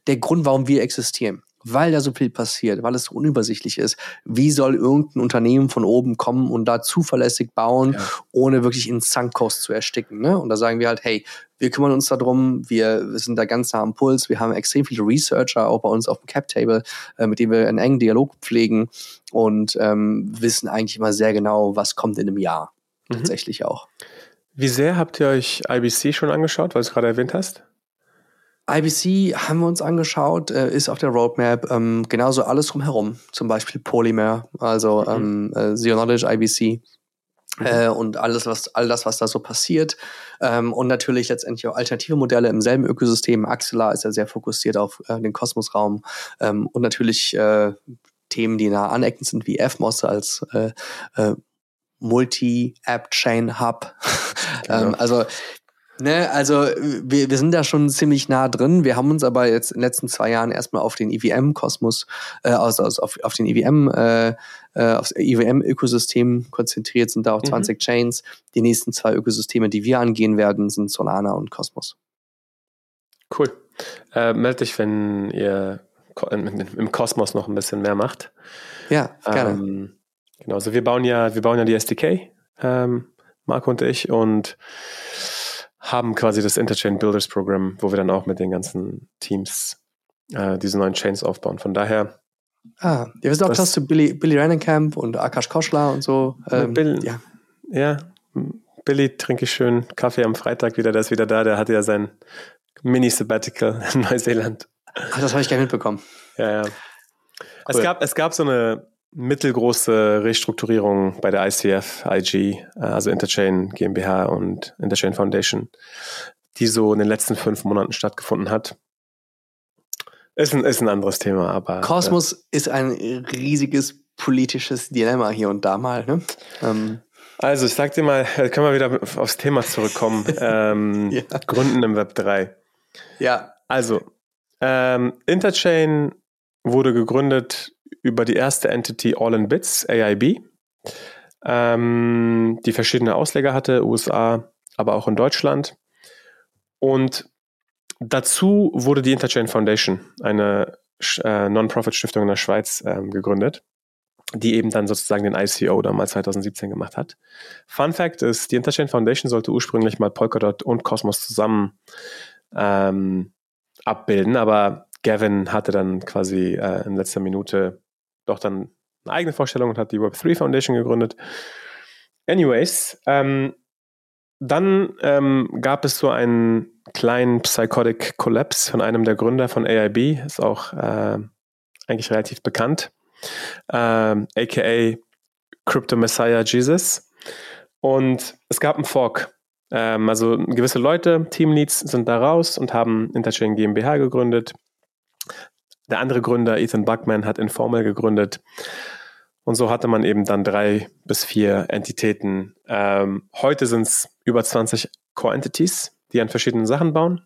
der Grund, warum wir existieren weil da so viel passiert, weil es so unübersichtlich ist. Wie soll irgendein Unternehmen von oben kommen und da zuverlässig bauen, ja. ohne wirklich in Sunk-Cost zu ersticken? Ne? Und da sagen wir halt, hey, wir kümmern uns darum, wir, wir sind da ganz nah am Puls, wir haben extrem viele Researcher auch bei uns auf dem Cap-Table, äh, mit denen wir einen engen Dialog pflegen und ähm, wissen eigentlich immer sehr genau, was kommt in einem Jahr. Mhm. Tatsächlich auch. Wie sehr habt ihr euch IBC schon angeschaut, weil du es gerade erwähnt hast? IBC haben wir uns angeschaut, äh, ist auf der Roadmap ähm, genauso alles drumherum, zum Beispiel Polymer, also mhm. ähm, äh, Zero Knowledge IBC mhm. äh, und alles, was, all das, was da so passiert. Ähm, und natürlich letztendlich auch alternative Modelle im selben Ökosystem. Axelar ist ja sehr fokussiert auf äh, den Kosmosraum ähm, und natürlich äh, Themen, die nah anecken sind, wie FMOS als äh, äh, Multi-App-Chain-Hub. Ähm, also Ne, also wir, wir sind da schon ziemlich nah drin. Wir haben uns aber jetzt in den letzten zwei Jahren erstmal auf den EVM-Kosmos, äh, also auf, auf den EVM, äh, äh, aufs EVM-Ökosystem konzentriert, sind da auch 20 mhm. Chains. Die nächsten zwei Ökosysteme, die wir angehen werden, sind Solana und Cosmos. Cool. Äh, meld dich, wenn ihr im Kosmos noch ein bisschen mehr macht. Ja, gerne. Ähm, genau, also wir bauen ja, wir bauen ja die SDK, ähm, Marco und ich, und haben quasi das Interchain Builders Programm, wo wir dann auch mit den ganzen Teams äh, diese neuen Chains aufbauen. Von daher. Ah, wir sind auch krass zu Billy, Billy Rannenkamp und Akash Koschler und so. Ähm, Bill, ja. ja, Billy trinke ich schön Kaffee am Freitag wieder, der ist wieder da, der hatte ja sein Mini-Sabbatical in Neuseeland. Ach, das habe ich gerne mitbekommen. Ja, ja. Es, gab, es gab so eine mittelgroße Restrukturierung bei der ICF, IG, äh, also Interchain GmbH und Interchain Foundation, die so in den letzten fünf Monaten stattgefunden hat. Ist ein, ist ein anderes Thema, aber. Kosmos äh, ist ein riesiges politisches Dilemma hier und da mal. Ne? Ähm. Also, ich sag dir mal, äh, können wir wieder aufs Thema zurückkommen. ähm, ja. Gründen im Web 3. Ja. Also, ähm, Interchain wurde gegründet über die erste Entity All in Bits, AIB, ähm, die verschiedene Ausleger hatte, USA, aber auch in Deutschland. Und dazu wurde die Interchain Foundation, eine äh, Non-Profit-Stiftung in der Schweiz, ähm, gegründet, die eben dann sozusagen den ICO damals 2017 gemacht hat. Fun Fact ist, die Interchain Foundation sollte ursprünglich mal Polkadot und Cosmos zusammen ähm, abbilden, aber Gavin hatte dann quasi äh, in letzter Minute doch dann eine eigene Vorstellung und hat die Web3 Foundation gegründet. Anyways, ähm, dann ähm, gab es so einen kleinen Psychotic Collapse von einem der Gründer von AIB, ist auch äh, eigentlich relativ bekannt, ähm, aka Crypto Messiah Jesus. Und es gab einen Fork. Ähm, also gewisse Leute, Teamleads, sind da raus und haben Interchain GmbH gegründet. Der andere Gründer, Ethan Buckman, hat Informal gegründet. Und so hatte man eben dann drei bis vier Entitäten. Ähm, heute sind es über 20 Core-Entities, die an verschiedenen Sachen bauen.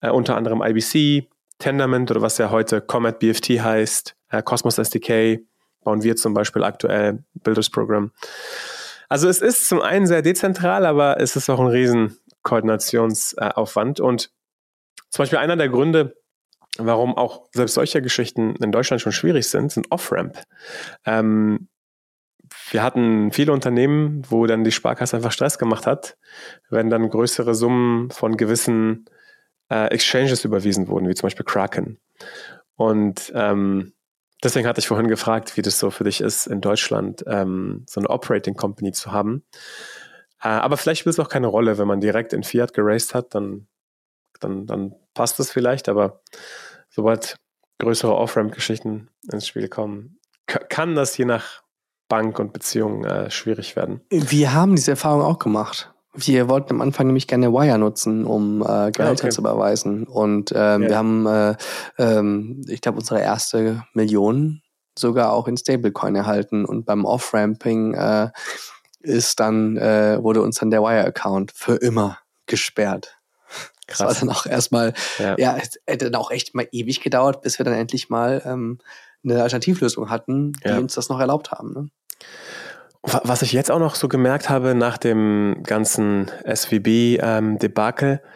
Äh, unter anderem IBC, Tendermint oder was ja heute Comet BFT heißt, äh, Cosmos SDK bauen wir zum Beispiel aktuell, Builders Program. Also es ist zum einen sehr dezentral, aber es ist auch ein riesen Koordinationsaufwand. Und zum Beispiel einer der Gründe, warum auch selbst solche Geschichten in Deutschland schon schwierig sind, sind Off-Ramp. Ähm, wir hatten viele Unternehmen, wo dann die Sparkasse einfach Stress gemacht hat, wenn dann größere Summen von gewissen äh, Exchanges überwiesen wurden, wie zum Beispiel Kraken. Und ähm, deswegen hatte ich vorhin gefragt, wie das so für dich ist, in Deutschland ähm, so eine Operating Company zu haben. Äh, aber vielleicht spielt es auch keine Rolle, wenn man direkt in Fiat geraced hat, dann, dann, dann passt das vielleicht, aber sobald größere Off-Ramp-Geschichten ins Spiel kommen, kann das je nach Bank und Beziehung äh, schwierig werden. Wir haben diese Erfahrung auch gemacht. Wir wollten am Anfang nämlich gerne Wire nutzen, um äh, Gehälter ah, okay. zu überweisen. Und ähm, ja. wir haben, äh, ähm, ich glaube, unsere erste Million sogar auch in Stablecoin erhalten. Und beim Off-Ramping äh, ist dann, äh, wurde uns dann der Wire-Account für immer gesperrt. Krass. Das war dann auch erstmal, ja, ja es hätte dann auch echt mal ewig gedauert, bis wir dann endlich mal ähm, eine Alternativlösung hatten, die ja. uns das noch erlaubt haben. Ne? Was ich jetzt auch noch so gemerkt habe nach dem ganzen SVB-Debakel, ähm,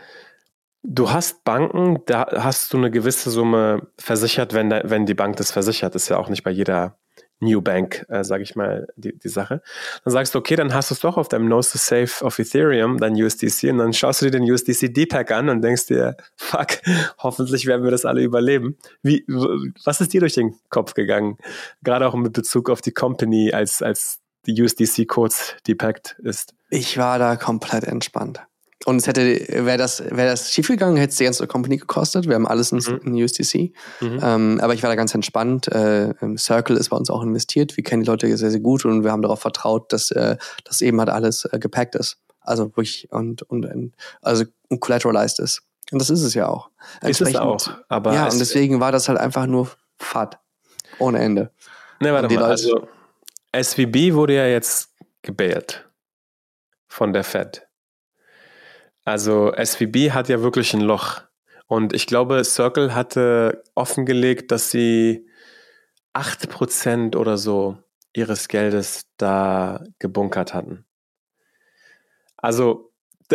du hast Banken, da hast du eine gewisse Summe versichert, wenn, da, wenn die Bank das versichert. Ist ja auch nicht bei jeder New Bank, äh, sage ich mal, die, die Sache. Dann sagst du, okay, dann hast du es doch auf deinem Nose to Safe of Ethereum, dein USDC, und dann schaust du dir den USDC Deepak an und denkst dir, fuck, hoffentlich werden wir das alle überleben. Wie, was ist dir durch den Kopf gegangen? Gerade auch mit Bezug auf die Company, als, als die USDC-Codes Deepak ist. Ich war da komplett entspannt. Und es hätte, wäre das, wäre das schiefgegangen, hätte es die ganze Company gekostet. Wir haben alles in, mhm. in USDC. Mhm. Ähm, aber ich war da ganz entspannt. Äh, Circle ist bei uns auch investiert. Wir kennen die Leute sehr, sehr gut und wir haben darauf vertraut, dass äh, das eben halt alles äh, gepackt ist. Also wirklich und, und, und also und collateralized ist. Und das ist es ja auch. Ist es auch. Aber ja, und deswegen war das halt einfach nur Fahrt. Ohne Ende. Ne, warte mal. Also SVB wurde ja jetzt gebailt von der Fed. Also SVB hat ja wirklich ein Loch. Und ich glaube, Circle hatte offengelegt, dass sie 8% oder so ihres Geldes da gebunkert hatten. Also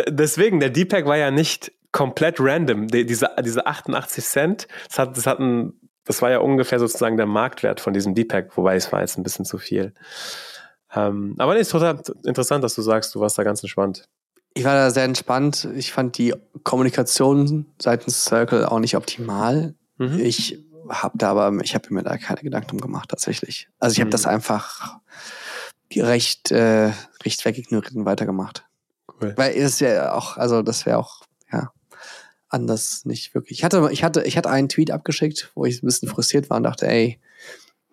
deswegen, der Deepak war ja nicht komplett random. Die, diese, diese 88 Cent, das, hat, das, hatten, das war ja ungefähr sozusagen der Marktwert von diesem Deepak, wobei es war jetzt ein bisschen zu viel. Ähm, aber nee, ist total interessant, dass du sagst, du warst da ganz entspannt. Ich war da sehr entspannt. Ich fand die Kommunikation seitens Circle auch nicht optimal. Mhm. Ich habe da aber, ich habe mir da keine Gedanken drum gemacht tatsächlich. Also ich habe mhm. das einfach recht, äh, recht wegignoriert und weitergemacht. Cool. Weil es ja auch, also das wäre auch, ja, anders nicht wirklich. Ich hatte, ich hatte, ich hatte einen Tweet abgeschickt, wo ich ein bisschen frustriert war und dachte, ey,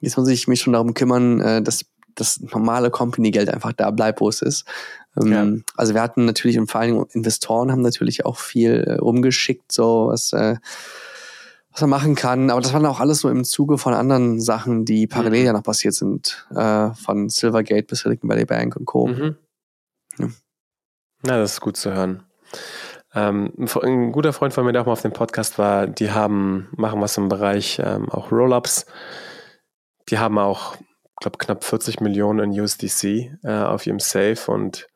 Jetzt muss ich mich schon darum kümmern, äh, dass das normale Company-Geld einfach da bleibt, wo es ist. Ähm, ja. Also wir hatten natürlich und vor allen Dingen Investoren haben natürlich auch viel äh, rumgeschickt, so was, äh, was man machen kann. Aber das waren auch alles so im Zuge von anderen Sachen, die parallel mhm. ja noch passiert sind. Äh, von Silvergate bis Silicon Valley Bank und Co. Mhm. Ja. ja, das ist gut zu hören. Ähm, ein guter Freund von mir, der auch mal auf dem Podcast war, die haben, machen was im Bereich ähm, auch Roll-Ups. Die haben auch, glaube knapp 40 Millionen in USDC äh, auf ihrem Safe und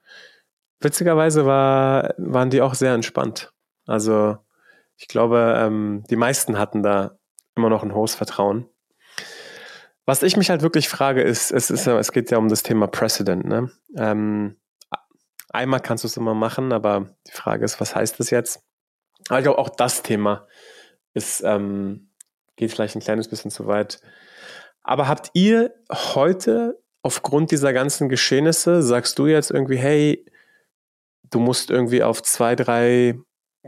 witzigerweise war, waren die auch sehr entspannt. Also ich glaube, ähm, die meisten hatten da immer noch ein hohes Vertrauen. Was ich mich halt wirklich frage, ist, es, ist, es geht ja um das Thema Precedent. Ne? Ähm, Einmal kannst du es immer machen, aber die Frage ist, was heißt das jetzt? Aber ich glaube, auch das Thema ist, ähm, geht vielleicht ein kleines bisschen zu weit. Aber habt ihr heute aufgrund dieser ganzen Geschehnisse, sagst du jetzt irgendwie, hey, du musst irgendwie auf zwei, drei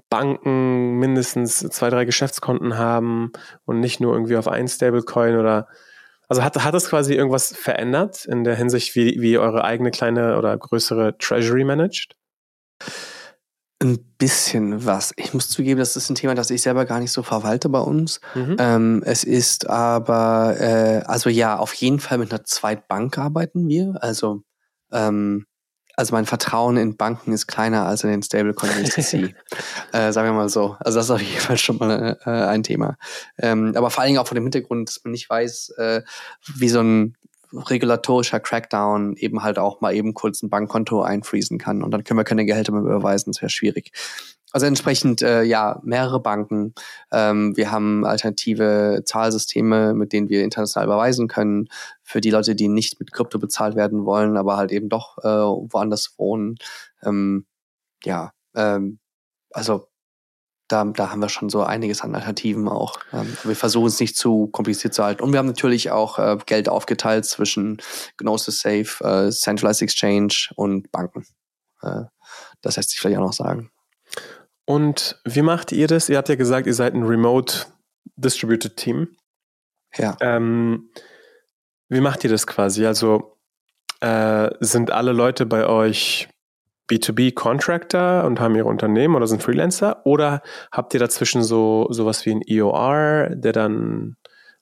Banken mindestens zwei, drei Geschäftskonten haben und nicht nur irgendwie auf ein Stablecoin oder also hat, hat das quasi irgendwas verändert in der Hinsicht, wie, wie eure eigene kleine oder größere Treasury managt? Ein bisschen was. Ich muss zugeben, das ist ein Thema, das ich selber gar nicht so verwalte bei uns. Mhm. Ähm, es ist aber, äh, also ja, auf jeden Fall mit einer Zweitbank arbeiten wir. Also ähm, also mein Vertrauen in Banken ist kleiner als in den Stablecoin USDC. äh, sagen wir mal so. Also das ist auf jeden Fall schon mal äh, ein Thema. Ähm, aber vor allen Dingen auch vor dem Hintergrund, dass man nicht weiß, äh, wie so ein regulatorischer Crackdown eben halt auch mal eben kurz ein Bankkonto einfriesen kann und dann können wir keine Gehälter mehr überweisen. Das wäre schwierig. Also entsprechend äh, ja mehrere Banken. Ähm, wir haben alternative Zahlsysteme, mit denen wir international überweisen können für die Leute, die nicht mit Krypto bezahlt werden wollen, aber halt eben doch äh, woanders wohnen. Ähm, ja, ähm, also da, da haben wir schon so einiges an Alternativen auch. Ähm, wir versuchen es nicht zu kompliziert zu halten. Und wir haben natürlich auch äh, Geld aufgeteilt zwischen Gnosis Safe, äh, Centralized Exchange und Banken. Äh, das lässt sich vielleicht auch noch sagen. Und wie macht ihr das? Ihr habt ja gesagt, ihr seid ein Remote Distributed Team. Ja. Ähm, wie macht ihr das quasi? Also äh, sind alle Leute bei euch B2B-Contractor und haben ihre Unternehmen oder sind Freelancer? Oder habt ihr dazwischen so sowas wie ein EOR, der dann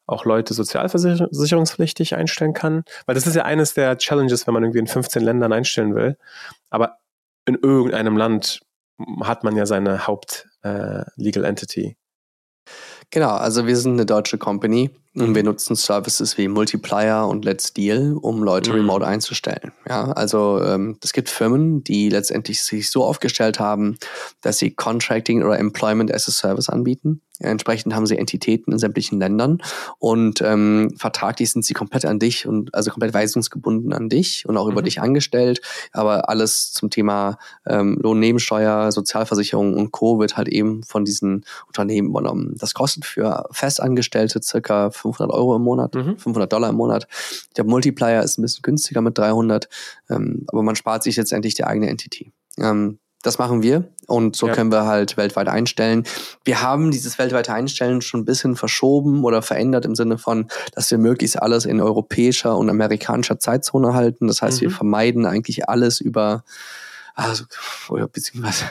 auch Leute sozialversicherungspflichtig einstellen kann? Weil das ist ja eines der Challenges, wenn man irgendwie in 15 Ländern einstellen will. Aber in irgendeinem Land hat man ja seine Haupt-Legal äh, Entity. Genau, also wir sind eine deutsche Company und wir nutzen Services wie Multiplier und Let's Deal, um Leute mhm. remote einzustellen. Ja, also ähm, es gibt Firmen, die letztendlich sich so aufgestellt haben, dass sie Contracting oder Employment as a Service anbieten. Entsprechend haben sie Entitäten in sämtlichen Ländern und ähm, vertraglich sind sie komplett an dich und also komplett weisungsgebunden an dich und auch mhm. über dich angestellt. Aber alles zum Thema ähm, Lohnnebensteuer, Sozialversicherung und Co. wird halt eben von diesen Unternehmen übernommen. Das kostet für Festangestellte circa 500 Euro im Monat, mhm. 500 Dollar im Monat. Der Multiplier ist ein bisschen günstiger mit 300, ähm, aber man spart sich letztendlich die eigene Entity. Ähm, das machen wir und so ja. können wir halt weltweit einstellen. Wir haben dieses weltweite Einstellen schon ein bisschen verschoben oder verändert im Sinne von, dass wir möglichst alles in europäischer und amerikanischer Zeitzone halten. Das heißt, mhm. wir vermeiden eigentlich alles über, also, oder beziehungsweise,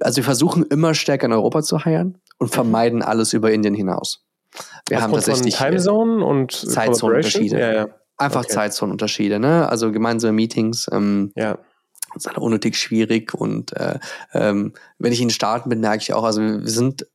also wir versuchen immer stärker in Europa zu heiern und mhm. vermeiden alles über Indien hinaus. Wir haben tatsächlich Timezone und Zeitzonenunterschiede. Ja, ja. Einfach okay. Zeitzonenunterschiede, ne? Also gemeinsame Meetings. Ähm, ja. Das ist halt unnötig schwierig und äh, ähm, wenn ich in den Staaten bin, merke ich auch, also wir sind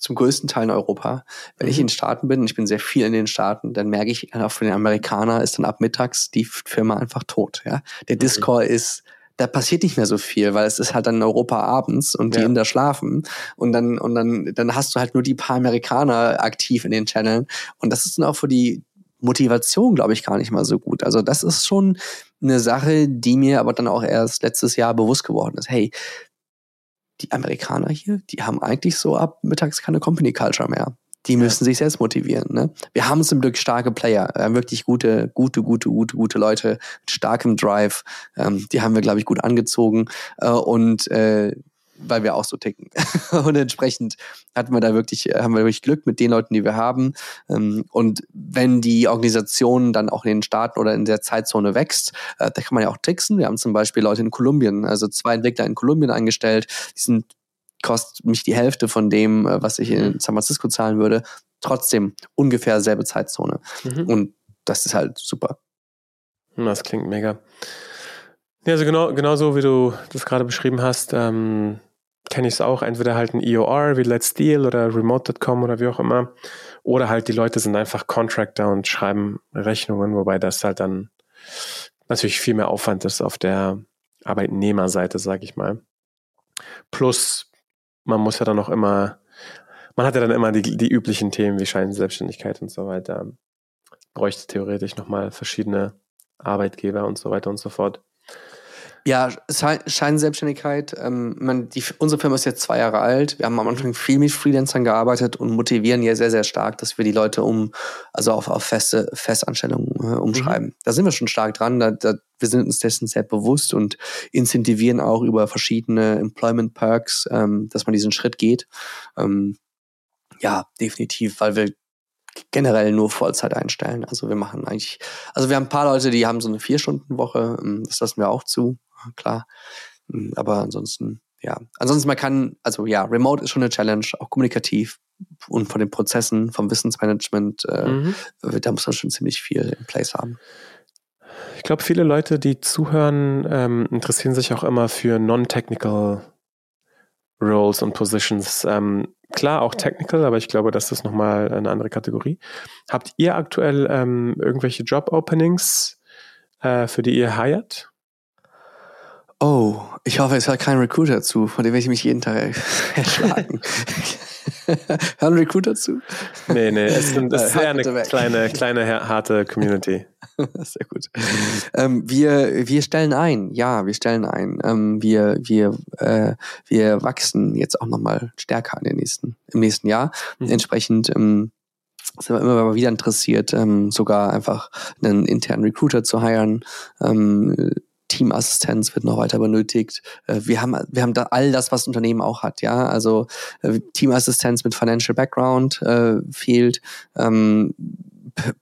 zum größten Teil in Europa. Wenn mhm. ich in den Staaten bin, ich bin sehr viel in den Staaten, dann merke ich, auch für den Amerikaner ist dann ab mittags die Firma einfach tot. Ja, der mhm. Discord ist da passiert nicht mehr so viel, weil es ist halt dann in Europa abends und die ja. Inder schlafen und dann und dann dann hast du halt nur die paar Amerikaner aktiv in den Channeln und das ist dann auch für die Motivation, glaube ich, gar nicht mal so gut. Also das ist schon eine Sache, die mir aber dann auch erst letztes Jahr bewusst geworden ist. Hey, die Amerikaner hier, die haben eigentlich so ab mittags keine Company Culture mehr die müssen sich selbst motivieren. Ne? Wir haben zum Glück starke Player, äh, wirklich gute, gute, gute, gute, gute Leute mit starkem Drive. Ähm, die haben wir, glaube ich, gut angezogen. Äh, und äh, weil wir auch so ticken. und entsprechend hatten wir da wirklich, haben wir wirklich Glück mit den Leuten, die wir haben. Ähm, und wenn die Organisation dann auch in den Staaten oder in der Zeitzone wächst, äh, da kann man ja auch tricksen. Wir haben zum Beispiel Leute in Kolumbien, also zwei Entwickler in Kolumbien eingestellt, die sind kostet mich die Hälfte von dem, äh, was ich in San Francisco zahlen würde. Trotzdem ungefähr selbe Zeitzone. Mhm. Und das ist halt super. Das klingt mega. Ja, also genau, genau so, wie du das gerade beschrieben hast, ähm, kenne ich es auch. Entweder halt ein EOR wie Let's Deal oder Remote.com oder wie auch immer. Oder halt die Leute sind einfach Contractor und schreiben Rechnungen, wobei das halt dann natürlich viel mehr Aufwand ist auf der Arbeitnehmerseite, sag ich mal. Plus, man muss ja dann auch immer, man hat ja dann immer die, die üblichen Themen wie Scheinselbstständigkeit und so weiter. Bräuchte theoretisch nochmal verschiedene Arbeitgeber und so weiter und so fort. Ja, Scheinselbstständigkeit. Ähm, man, die, unsere Firma ist jetzt zwei Jahre alt. Wir haben am Anfang viel mit Freelancern gearbeitet und motivieren ja sehr, sehr stark, dass wir die Leute um, also auf, auf feste Festanstellungen äh, umschreiben. Mhm. Da sind wir schon stark dran. Da, da, wir sind uns dessen sehr bewusst und incentivieren auch über verschiedene Employment Perks, ähm, dass man diesen Schritt geht. Ähm, ja, definitiv, weil wir generell nur Vollzeit einstellen. Also wir machen eigentlich, also wir haben ein paar Leute, die haben so eine Vier-Stunden-Woche, ähm, das lassen wir auch zu, klar. Ähm, aber ansonsten, ja. Ansonsten man kann, also ja, Remote ist schon eine Challenge, auch kommunikativ und von den Prozessen, vom Wissensmanagement, äh, mhm. da muss man schon ziemlich viel in place haben. Ich glaube, viele Leute, die zuhören, ähm, interessieren sich auch immer für non-technical Roles und Positions. Ähm, klar, auch technical, aber ich glaube, das ist nochmal eine andere Kategorie. Habt ihr aktuell ähm, irgendwelche Job-Openings, äh, für die ihr hired? Oh, ich hoffe, es hört kein Recruiter zu, von dem werde ich mich jeden Tag erschlagen. Hören Recruiter zu? Nee, nee, es, sind, es ist eher eine kleine, kleine, harte Community. Sehr gut. Ähm, wir, wir stellen ein, ja, wir stellen ein. Ähm, wir, wir, äh, wir wachsen jetzt auch nochmal stärker in den nächsten, im nächsten Jahr. Mhm. Entsprechend ähm, sind wir immer wieder interessiert, ähm, sogar einfach einen internen Recruiter zu hiren. Teamassistenz wird noch weiter benötigt. Äh, wir haben, wir haben da all das, was ein Unternehmen auch hat, ja. Also äh, Teamassistenz mit Financial Background äh, fehlt. Ähm,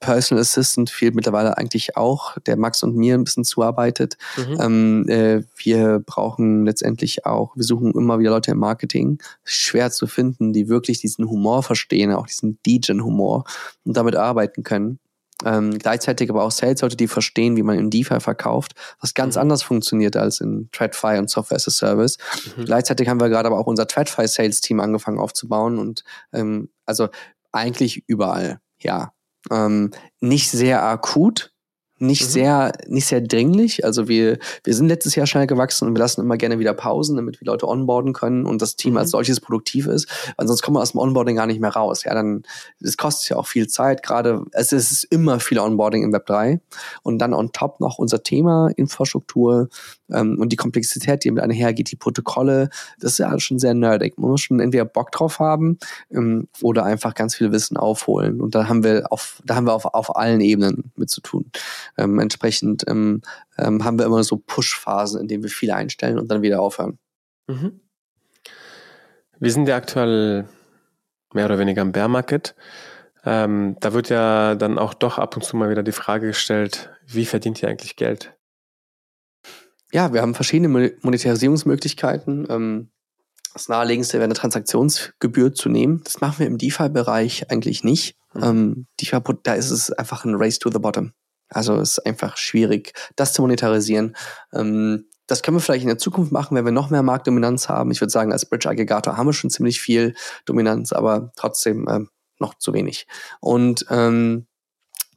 Personal Assistant fehlt mittlerweile eigentlich auch, der Max und mir ein bisschen zuarbeitet. Mhm. Ähm, äh, wir brauchen letztendlich auch, wir suchen immer wieder Leute im Marketing, schwer zu finden, die wirklich diesen Humor verstehen, auch diesen DJ-Humor und damit arbeiten können. Ähm, gleichzeitig aber auch Sales-Leute, die verstehen, wie man in DeFi verkauft, was ganz mhm. anders funktioniert als in TradFi und Software as a Service. Mhm. Gleichzeitig haben wir gerade aber auch unser TradFi-Sales-Team angefangen aufzubauen und ähm, also eigentlich überall, ja. Ähm, nicht sehr akut, nicht mhm. sehr, nicht sehr dringlich. Also wir, wir sind letztes Jahr schnell gewachsen und wir lassen immer gerne wieder Pausen, damit wir Leute onboarden können und das Team mhm. als solches produktiv ist. Weil sonst kommen wir aus dem Onboarding gar nicht mehr raus. Ja, dann, das kostet ja auch viel Zeit. Gerade, es ist immer viel Onboarding im Web 3. Und dann on top noch unser Thema, Infrastruktur, ähm, und die Komplexität, die mit einhergeht, die Protokolle, das ist ja schon sehr nerdig. Man muss schon entweder Bock drauf haben ähm, oder einfach ganz viel Wissen aufholen. Und da haben wir auf, da haben wir auf, auf allen Ebenen mit zu tun. Ähm, entsprechend ähm, ähm, haben wir immer so Push-Phasen, in denen wir viel einstellen und dann wieder aufhören. Mhm. Wir sind ja aktuell mehr oder weniger im Bear Market. Ähm, da wird ja dann auch doch ab und zu mal wieder die Frage gestellt, wie verdient ihr eigentlich Geld? Ja, wir haben verschiedene Monetarisierungsmöglichkeiten. Ähm, das naheliegendste wäre eine Transaktionsgebühr zu nehmen. Das machen wir im DeFi-Bereich eigentlich nicht. Mhm. Ähm, DeFi, da ist es einfach ein Race to the Bottom. Also es ist einfach schwierig, das zu monetarisieren. Ähm, das können wir vielleicht in der Zukunft machen, wenn wir noch mehr Marktdominanz haben. Ich würde sagen, als Bridge-Aggregator haben wir schon ziemlich viel Dominanz, aber trotzdem äh, noch zu wenig. Und ähm,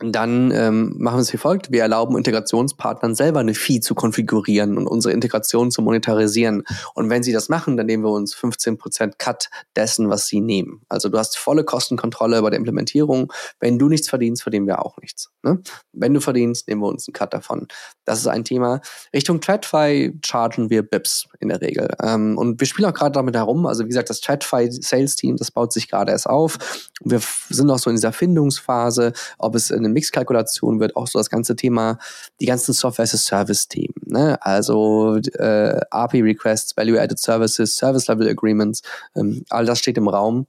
dann ähm, machen wir es wie folgt. Wir erlauben Integrationspartnern selber eine Fee zu konfigurieren und unsere Integration zu monetarisieren. Und wenn sie das machen, dann nehmen wir uns 15% Cut dessen, was sie nehmen. Also du hast volle Kostenkontrolle bei der Implementierung. Wenn du nichts verdienst, verdienen wir auch nichts. Ne? Wenn du verdienst, nehmen wir uns einen Cut davon. Das ist ein Thema. Richtung TradFi chargen wir BIPs in der Regel. Ähm, und wir spielen auch gerade damit herum. Also wie gesagt, das TradFi Sales Team, das baut sich gerade erst auf. Wir sind noch so in dieser Findungsphase, ob es eine Mixkalkulation wird auch so das ganze Thema, die ganzen Software-as-a-Service-Themen, ne? also äh, API-Requests, Value-Added Services, Service-Level-Agreements, ähm, all das steht im Raum.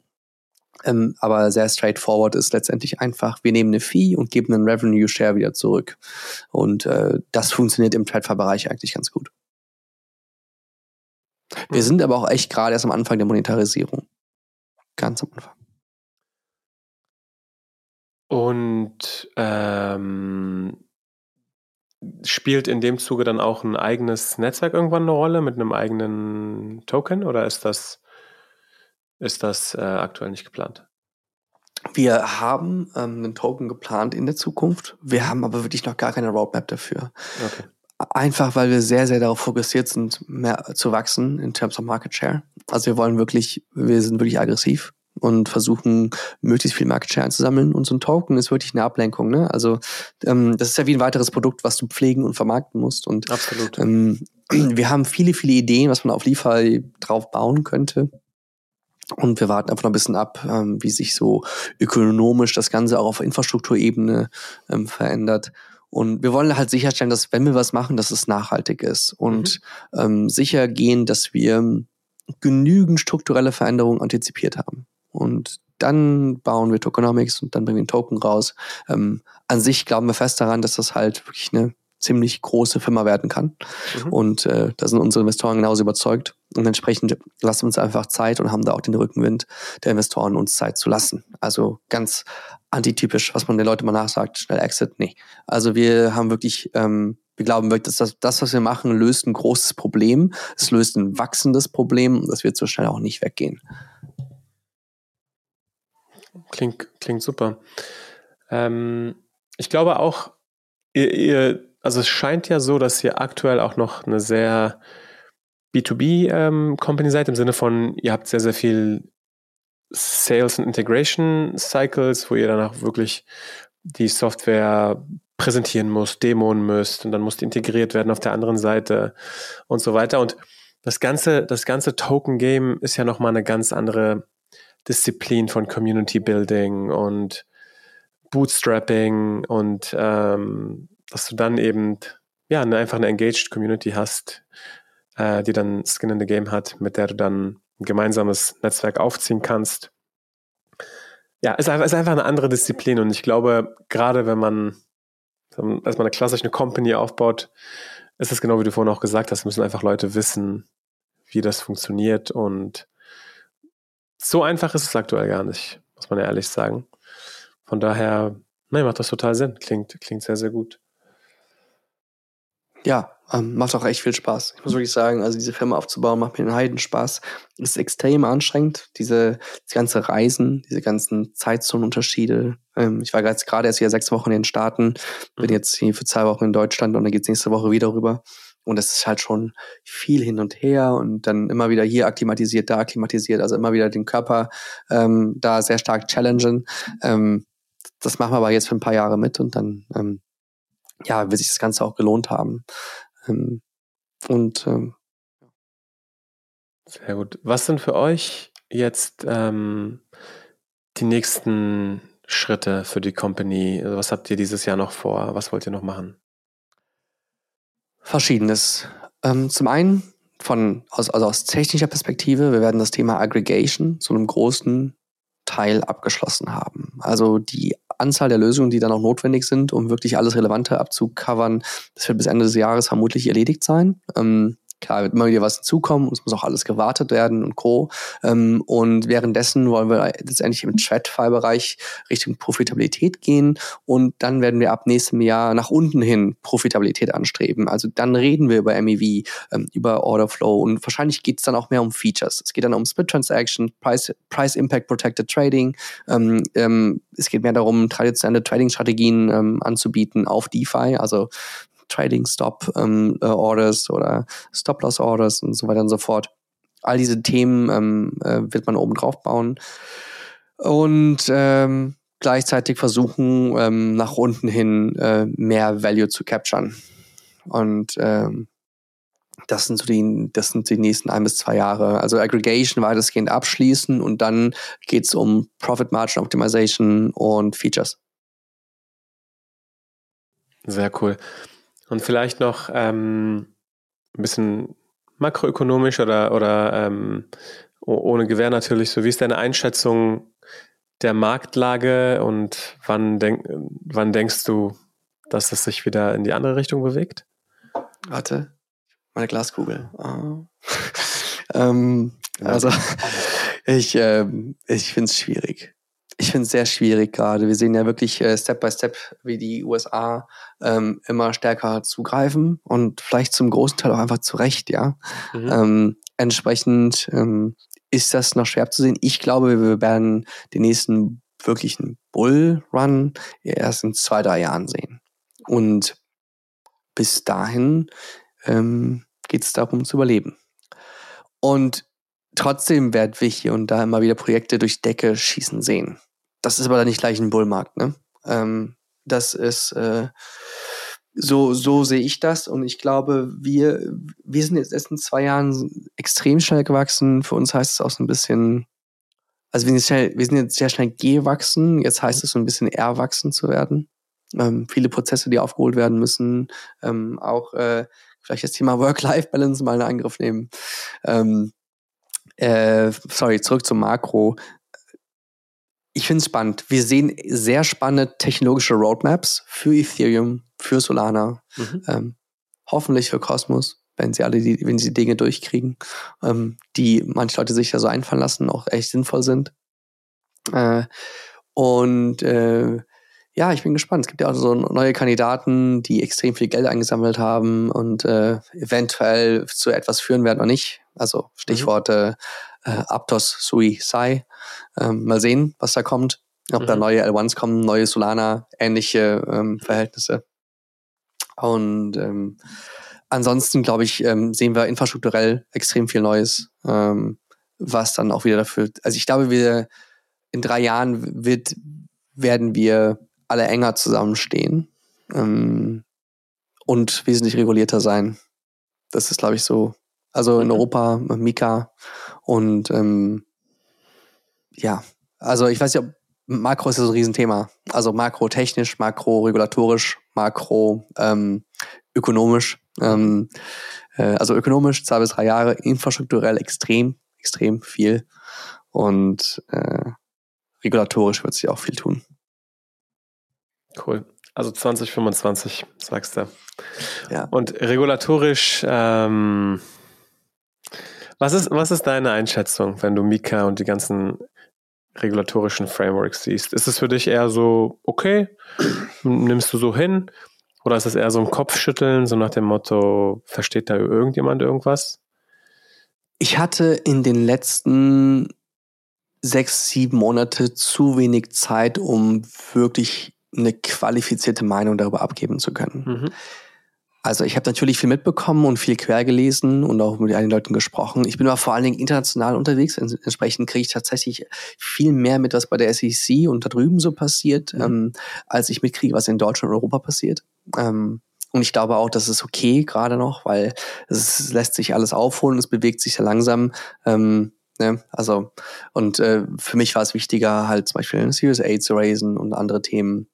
Ähm, aber sehr straightforward ist letztendlich einfach, wir nehmen eine Fee und geben einen Revenue Share wieder zurück. Und äh, das funktioniert im TradFi-Bereich eigentlich ganz gut. Wir mhm. sind aber auch echt gerade erst am Anfang der Monetarisierung. Ganz am Anfang. Und ähm, spielt in dem Zuge dann auch ein eigenes Netzwerk irgendwann eine Rolle mit einem eigenen Token oder ist das, ist das äh, aktuell nicht geplant? Wir haben ähm, einen Token geplant in der Zukunft. Wir haben aber wirklich noch gar keine Roadmap dafür. Okay. Einfach weil wir sehr, sehr darauf fokussiert sind, mehr zu wachsen in terms of Market Share. Also wir wollen wirklich, wir sind wirklich aggressiv und versuchen, möglichst viel Market Share einzusammeln. Und so ein Token ist wirklich eine Ablenkung. Ne? Also ähm, das ist ja wie ein weiteres Produkt, was du pflegen und vermarkten musst. Und Absolut. Ähm, wir haben viele, viele Ideen, was man auf Liefer drauf bauen könnte. Und wir warten einfach noch ein bisschen ab, ähm, wie sich so ökonomisch das Ganze auch auf Infrastrukturebene ähm, verändert. Und wir wollen halt sicherstellen, dass wenn wir was machen, dass es nachhaltig ist und mhm. ähm, sicher gehen, dass wir genügend strukturelle Veränderungen antizipiert haben. Und dann bauen wir Tokenomics und dann bringen wir einen Token raus. Ähm, an sich glauben wir fest daran, dass das halt wirklich eine ziemlich große Firma werden kann. Mhm. Und äh, da sind unsere Investoren genauso überzeugt. Und entsprechend lassen wir uns einfach Zeit und haben da auch den Rückenwind der Investoren, uns Zeit zu lassen. Also ganz antitypisch, was man den Leuten mal nachsagt, schnell Exit, nee. Also wir haben wirklich, ähm, wir glauben wirklich, dass das, was wir machen, löst ein großes Problem. Es löst ein wachsendes Problem. Das wird so schnell auch nicht weggehen. Klingt, klingt super. Ähm, ich glaube auch, ihr, ihr, also es scheint ja so, dass ihr aktuell auch noch eine sehr B2B-Company ähm, seid, im Sinne von, ihr habt sehr, sehr viel Sales und Integration Cycles, wo ihr dann auch wirklich die Software präsentieren müsst, demonen müsst und dann muss die integriert werden auf der anderen Seite und so weiter. Und das ganze, das ganze Token Game ist ja nochmal eine ganz andere Disziplin von Community Building und Bootstrapping und ähm, dass du dann eben ja eine, einfach eine engaged Community hast, äh, die dann Skin in the Game hat, mit der du dann ein gemeinsames Netzwerk aufziehen kannst. Ja, ist einfach, ist einfach eine andere Disziplin und ich glaube, gerade wenn man als man eine klassische Company aufbaut, ist es genau wie du vorhin auch gesagt hast, müssen einfach Leute wissen, wie das funktioniert und so einfach ist es aktuell gar nicht, muss man ja ehrlich sagen. Von daher, nein, macht das total Sinn. Klingt, klingt sehr, sehr gut. Ja, ähm, macht auch echt viel Spaß. Ich muss wirklich sagen, also diese Firma aufzubauen macht mir einen Heidenspaß. Ist extrem anstrengend. Diese, diese ganze Reisen, diese ganzen Zeitzonenunterschiede. Ähm, ich war gerade erst hier sechs Wochen in den Staaten, bin mhm. jetzt hier für zwei Wochen in Deutschland und dann geht's nächste Woche wieder rüber. Und das ist halt schon viel hin und her und dann immer wieder hier akklimatisiert, da akklimatisiert, also immer wieder den Körper ähm, da sehr stark challengen. Ähm, das machen wir aber jetzt für ein paar Jahre mit und dann ähm, ja, wird sich das Ganze auch gelohnt haben. Ähm, und ähm, sehr gut. Was sind für euch jetzt ähm, die nächsten Schritte für die Company? Also was habt ihr dieses Jahr noch vor? Was wollt ihr noch machen? Verschiedenes. Ähm, zum einen von, aus, also aus technischer Perspektive, wir werden das Thema Aggregation zu einem großen Teil abgeschlossen haben. Also die Anzahl der Lösungen, die dann auch notwendig sind, um wirklich alles Relevante abzucovern, das wird bis Ende des Jahres vermutlich erledigt sein. Ähm, Klar, wird immer wieder was hinzukommen und es muss auch alles gewartet werden und Co. Ähm, und währenddessen wollen wir letztendlich im TradFi-Bereich Richtung Profitabilität gehen und dann werden wir ab nächstem Jahr nach unten hin Profitabilität anstreben. Also dann reden wir über MEV, ähm, über Orderflow und wahrscheinlich geht es dann auch mehr um Features. Es geht dann um Split Transaction, Price, Price Impact Protected Trading. Ähm, ähm, es geht mehr darum, traditionelle Trading-Strategien ähm, anzubieten auf DeFi, also Trading Stop ähm, äh, Orders oder Stop Loss Orders und so weiter und so fort. All diese Themen ähm, äh, wird man oben drauf bauen und ähm, gleichzeitig versuchen, ähm, nach unten hin äh, mehr Value zu capturen. Und ähm, das sind so die, das sind die nächsten ein bis zwei Jahre. Also Aggregation weitestgehend abschließen und dann geht's um Profit Margin Optimization und Features. Sehr cool. Und vielleicht noch ähm, ein bisschen makroökonomisch oder, oder ähm, ohne Gewähr natürlich, so wie ist deine Einschätzung der Marktlage und wann, denk, wann denkst du, dass es sich wieder in die andere Richtung bewegt? Warte, meine Glaskugel. Oh. ähm, also ich, ähm, ich finde es schwierig. Ich finde es sehr schwierig gerade. Wir sehen ja wirklich äh, Step by Step, wie die USA ähm, immer stärker zugreifen und vielleicht zum großen Teil auch einfach zu Recht, ja. Mhm. Ähm, entsprechend ähm, ist das noch schwer zu sehen. Ich glaube, wir werden den nächsten wirklichen Bullrun erst in zwei, drei Jahren sehen. Und bis dahin ähm, geht es darum zu überleben. Und trotzdem werden wir hier und da immer wieder Projekte durch Decke schießen sehen. Das ist aber dann nicht gleich ein Bullmarkt, ne? Ähm, das ist äh, so, so sehe ich das und ich glaube, wir, wir sind jetzt erst in zwei Jahren extrem schnell gewachsen. Für uns heißt es auch so ein bisschen, also wir sind, schnell, wir sind jetzt sehr schnell gewachsen, jetzt heißt es so ein bisschen erwachsen zu werden. Ähm, viele Prozesse, die aufgeholt werden müssen, ähm, auch äh, vielleicht das Thema Work-Life-Balance mal in Angriff nehmen. Ähm, äh, sorry, zurück zum Makro ich finde es spannend. Wir sehen sehr spannende technologische Roadmaps für Ethereum, für Solana, mhm. ähm, hoffentlich für Cosmos, wenn sie alle die, wenn sie Dinge durchkriegen, ähm, die manche Leute sich da so einfallen lassen, auch echt sinnvoll sind. Äh, und äh, ja, ich bin gespannt. Es gibt ja auch so neue Kandidaten, die extrem viel Geld eingesammelt haben und äh, eventuell zu etwas führen werden oder nicht. Also Stichworte mhm. äh, Aptos Sui Sai. Ähm, mal sehen, was da kommt. Ob mhm. da neue L1s kommen, neue Solana, ähnliche ähm, Verhältnisse. Und ähm, ansonsten, glaube ich, ähm, sehen wir infrastrukturell extrem viel Neues, ähm, was dann auch wieder dafür. Also ich glaube, wir in drei Jahren wird, werden wir alle enger zusammenstehen ähm, und wesentlich regulierter sein. Das ist, glaube ich, so. Also in mhm. Europa, Mika und ähm, ja, also ich weiß nicht, ob Makro ist ja so ein Riesenthema. Also makrotechnisch, makroregulatorisch, makro ähm, ökonomisch. Ähm, äh, also ökonomisch zwei bis drei Jahre, infrastrukturell extrem, extrem viel. Und äh, regulatorisch wird sich auch viel tun. Cool. Also 2025, sagst du. Ja. Und regulatorisch, ähm, was, ist, was ist deine Einschätzung, wenn du Mika und die ganzen regulatorischen Frameworks siehst? Ist es für dich eher so, okay, nimmst du so hin? Oder ist es eher so ein Kopfschütteln, so nach dem Motto, versteht da irgendjemand irgendwas? Ich hatte in den letzten sechs, sieben Monate zu wenig Zeit, um wirklich eine qualifizierte Meinung darüber abgeben zu können. Mhm. Also ich habe natürlich viel mitbekommen und viel quer gelesen und auch mit einigen Leuten gesprochen. Ich bin aber vor allen Dingen international unterwegs. Entsprechend kriege ich tatsächlich viel mehr mit, was bei der SEC und da drüben so passiert, mhm. ähm, als ich mitkriege, was in Deutschland und Europa passiert. Ähm, und ich glaube auch, das ist okay gerade noch, weil es lässt sich alles aufholen, es bewegt sich sehr langsam. Ähm, ne? Also, und äh, für mich war es wichtiger, halt zum Beispiel Series A zu raisen und andere Themen,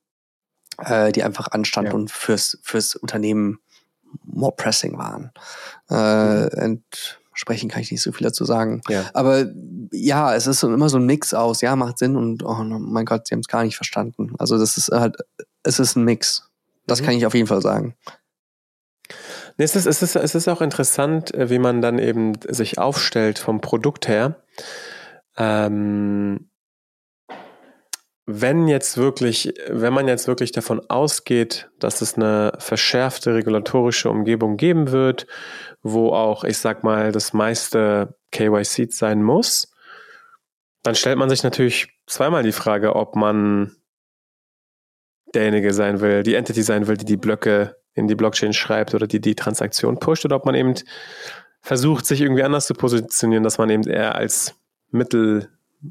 äh, die einfach anstand ja. und fürs, fürs Unternehmen more pressing waren. Äh, mhm. entsprechend kann ich nicht so viel dazu sagen. Ja. Aber ja, es ist immer so ein Mix aus, ja, macht Sinn und oh mein Gott, sie haben es gar nicht verstanden. Also das ist halt, es ist ein Mix. Das mhm. kann ich auf jeden Fall sagen. es, ist, es, ist, es ist auch interessant, äh, wie man dann eben sich aufstellt vom Produkt her. Ähm, wenn jetzt wirklich, wenn man jetzt wirklich davon ausgeht, dass es eine verschärfte regulatorische Umgebung geben wird, wo auch, ich sag mal, das meiste KYC sein muss, dann stellt man sich natürlich zweimal die Frage, ob man derjenige sein will, die Entity sein will, die die Blöcke in die Blockchain schreibt oder die die Transaktion pusht oder ob man eben versucht, sich irgendwie anders zu positionieren, dass man eben eher als Mittel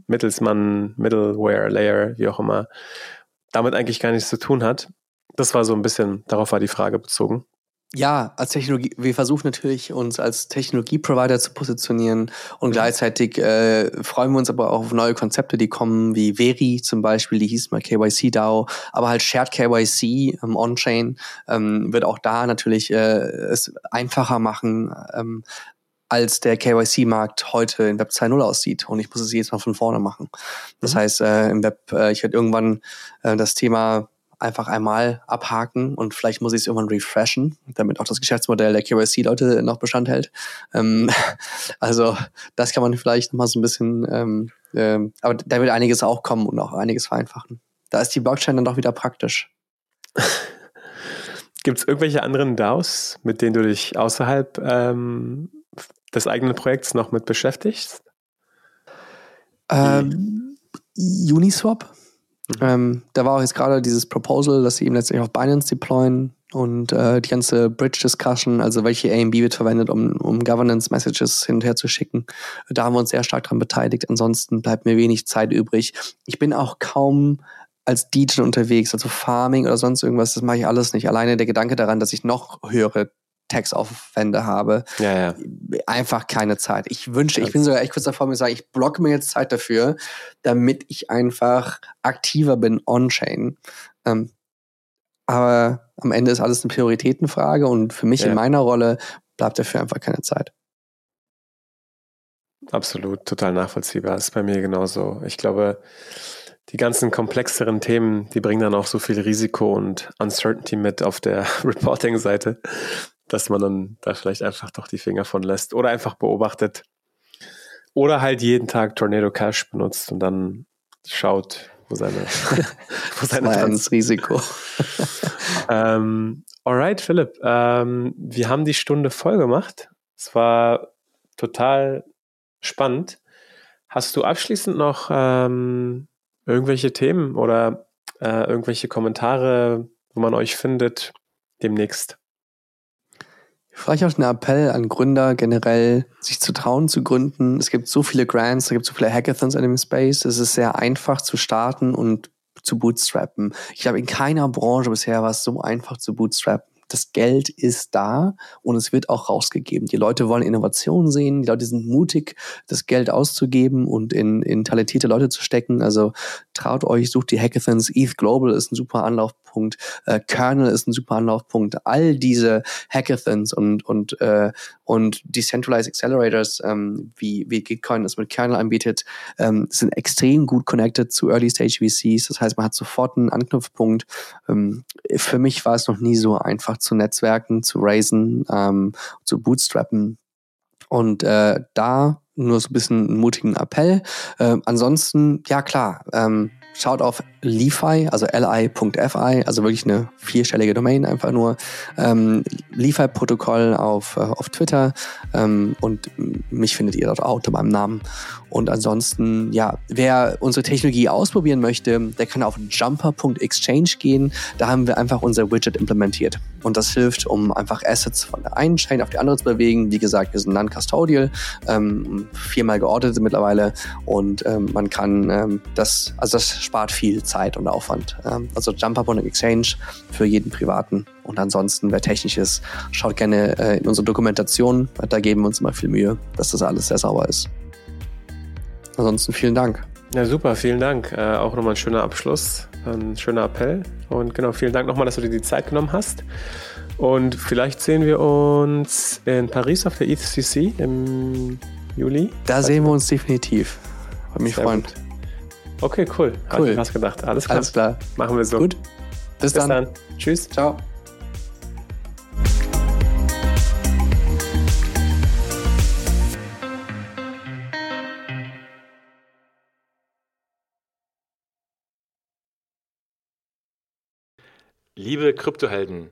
Mittelsmann, Middleware, Layer, wie auch immer, damit eigentlich gar nichts zu tun hat. Das war so ein bisschen, darauf war die Frage bezogen. ja, als Technologie, wir versuchen natürlich, uns als Technologie-Provider zu positionieren und mhm. gleichzeitig äh, freuen wir uns aber auch auf neue Konzepte, die kommen, wie Veri zum Beispiel, die hieß mal KYC DAO, aber halt Shared KYC ähm, On-Chain ähm, wird auch da natürlich äh, es einfacher machen, ähm, als der KYC-Markt heute in Web 2.0 aussieht. Und ich muss es jetzt mal von vorne machen. Das mhm. heißt, äh, im Web, äh, ich werde irgendwann äh, das Thema einfach einmal abhaken und vielleicht muss ich es irgendwann refreshen, damit auch das Geschäftsmodell der KYC-Leute noch Bestand hält. Ähm, also das kann man vielleicht noch mal so ein bisschen, ähm, ähm, aber da wird einiges auch kommen und auch einiges vereinfachen. Da ist die Blockchain dann doch wieder praktisch. Gibt es irgendwelche anderen DAOs, mit denen du dich außerhalb ähm, des eigenen Projekts noch mit beschäftigst? Ähm, Uniswap Mhm. Ähm, da war auch jetzt gerade dieses Proposal, dass sie eben letztendlich auf Binance deployen und äh, die ganze Bridge-Discussion, also welche AMB wird verwendet, um, um Governance-Messages hin und her zu schicken. Da haben wir uns sehr stark dran beteiligt. Ansonsten bleibt mir wenig Zeit übrig. Ich bin auch kaum als DJ unterwegs, also Farming oder sonst irgendwas, das mache ich alles nicht. Alleine der Gedanke daran, dass ich noch höhere Textaufwände habe. Ja, ja. Einfach keine Zeit. Ich wünsche, ich bin sogar echt kurz davor, mir zu sagen, ich blocke mir jetzt Zeit dafür, damit ich einfach aktiver bin on-chain. Ähm, aber am Ende ist alles eine Prioritätenfrage und für mich ja. in meiner Rolle bleibt dafür einfach keine Zeit. Absolut, total nachvollziehbar. Ist bei mir genauso. Ich glaube, die ganzen komplexeren Themen, die bringen dann auch so viel Risiko und Uncertainty mit auf der Reporting-Seite, dass man dann da vielleicht einfach doch die Finger von lässt oder einfach beobachtet. Oder halt jeden Tag Tornado Cash benutzt und dann schaut, wo seine, wo seine Trans Risiko. ähm, alright, Philipp. Ähm, wir haben die Stunde voll gemacht. Es war total spannend. Hast du abschließend noch ähm, irgendwelche Themen oder äh, irgendwelche Kommentare, wo man euch findet demnächst? Vielleicht auch ein Appell an Gründer generell, sich zu trauen zu gründen. Es gibt so viele Grants, es gibt so viele Hackathons in dem Space. Es ist sehr einfach zu starten und zu bootstrappen. Ich glaube, in keiner Branche bisher war es so einfach zu bootstrappen das Geld ist da und es wird auch rausgegeben. Die Leute wollen Innovation sehen, die Leute sind mutig, das Geld auszugeben und in, in talentierte Leute zu stecken. Also traut euch, sucht die Hackathons. ETH Global ist ein super Anlaufpunkt. Äh, Kernel ist ein super Anlaufpunkt. All diese Hackathons und, und, äh, und Decentralized Accelerators, ähm, wie, wie Gitcoin das mit Kernel anbietet, ähm, sind extrem gut connected zu Early Stage VCs. Das heißt, man hat sofort einen Anknüpfpunkt. Ähm, für mich war es noch nie so einfach einfach zu Netzwerken, zu raisen, ähm, zu bootstrappen. Und äh, da nur so ein bisschen einen mutigen Appell. Äh, ansonsten, ja klar, ähm, schaut auf Lefi, also li.fi, also wirklich eine vierstellige Domain einfach nur. Ähm, Lefi-Protokoll auf, äh, auf Twitter ähm, und mich findet ihr dort auch unter meinem Namen. Und ansonsten, ja, wer unsere Technologie ausprobieren möchte, der kann auf jumper.exchange gehen. Da haben wir einfach unser Widget implementiert. Und das hilft, um einfach Assets von der einen Chain auf die andere zu bewegen. Wie gesagt, wir sind non-custodial, ähm, viermal geordnet mittlerweile und ähm, man kann ähm, das, also das spart viel Zeit und Aufwand. Ähm, also jumper.exchange für jeden Privaten. Und ansonsten, wer technisch ist, schaut gerne äh, in unsere Dokumentation. Da geben wir uns immer viel Mühe, dass das alles sehr sauber ist. Ansonsten vielen Dank. Ja, super, vielen Dank. Äh, auch nochmal ein schöner Abschluss, ein schöner Appell. Und genau, vielen Dank nochmal, dass du dir die Zeit genommen hast. Und vielleicht sehen wir uns in Paris auf der ETHCC im Juli. Da sehen wir uns definitiv. Würde mich freuen. Gut. Okay, cool. cool. Hab ich was gedacht. Alles klar. Alles klar. Machen wir so. Gut. Bis, Bis dann. dann. Tschüss. Ciao. Liebe Kryptohelden,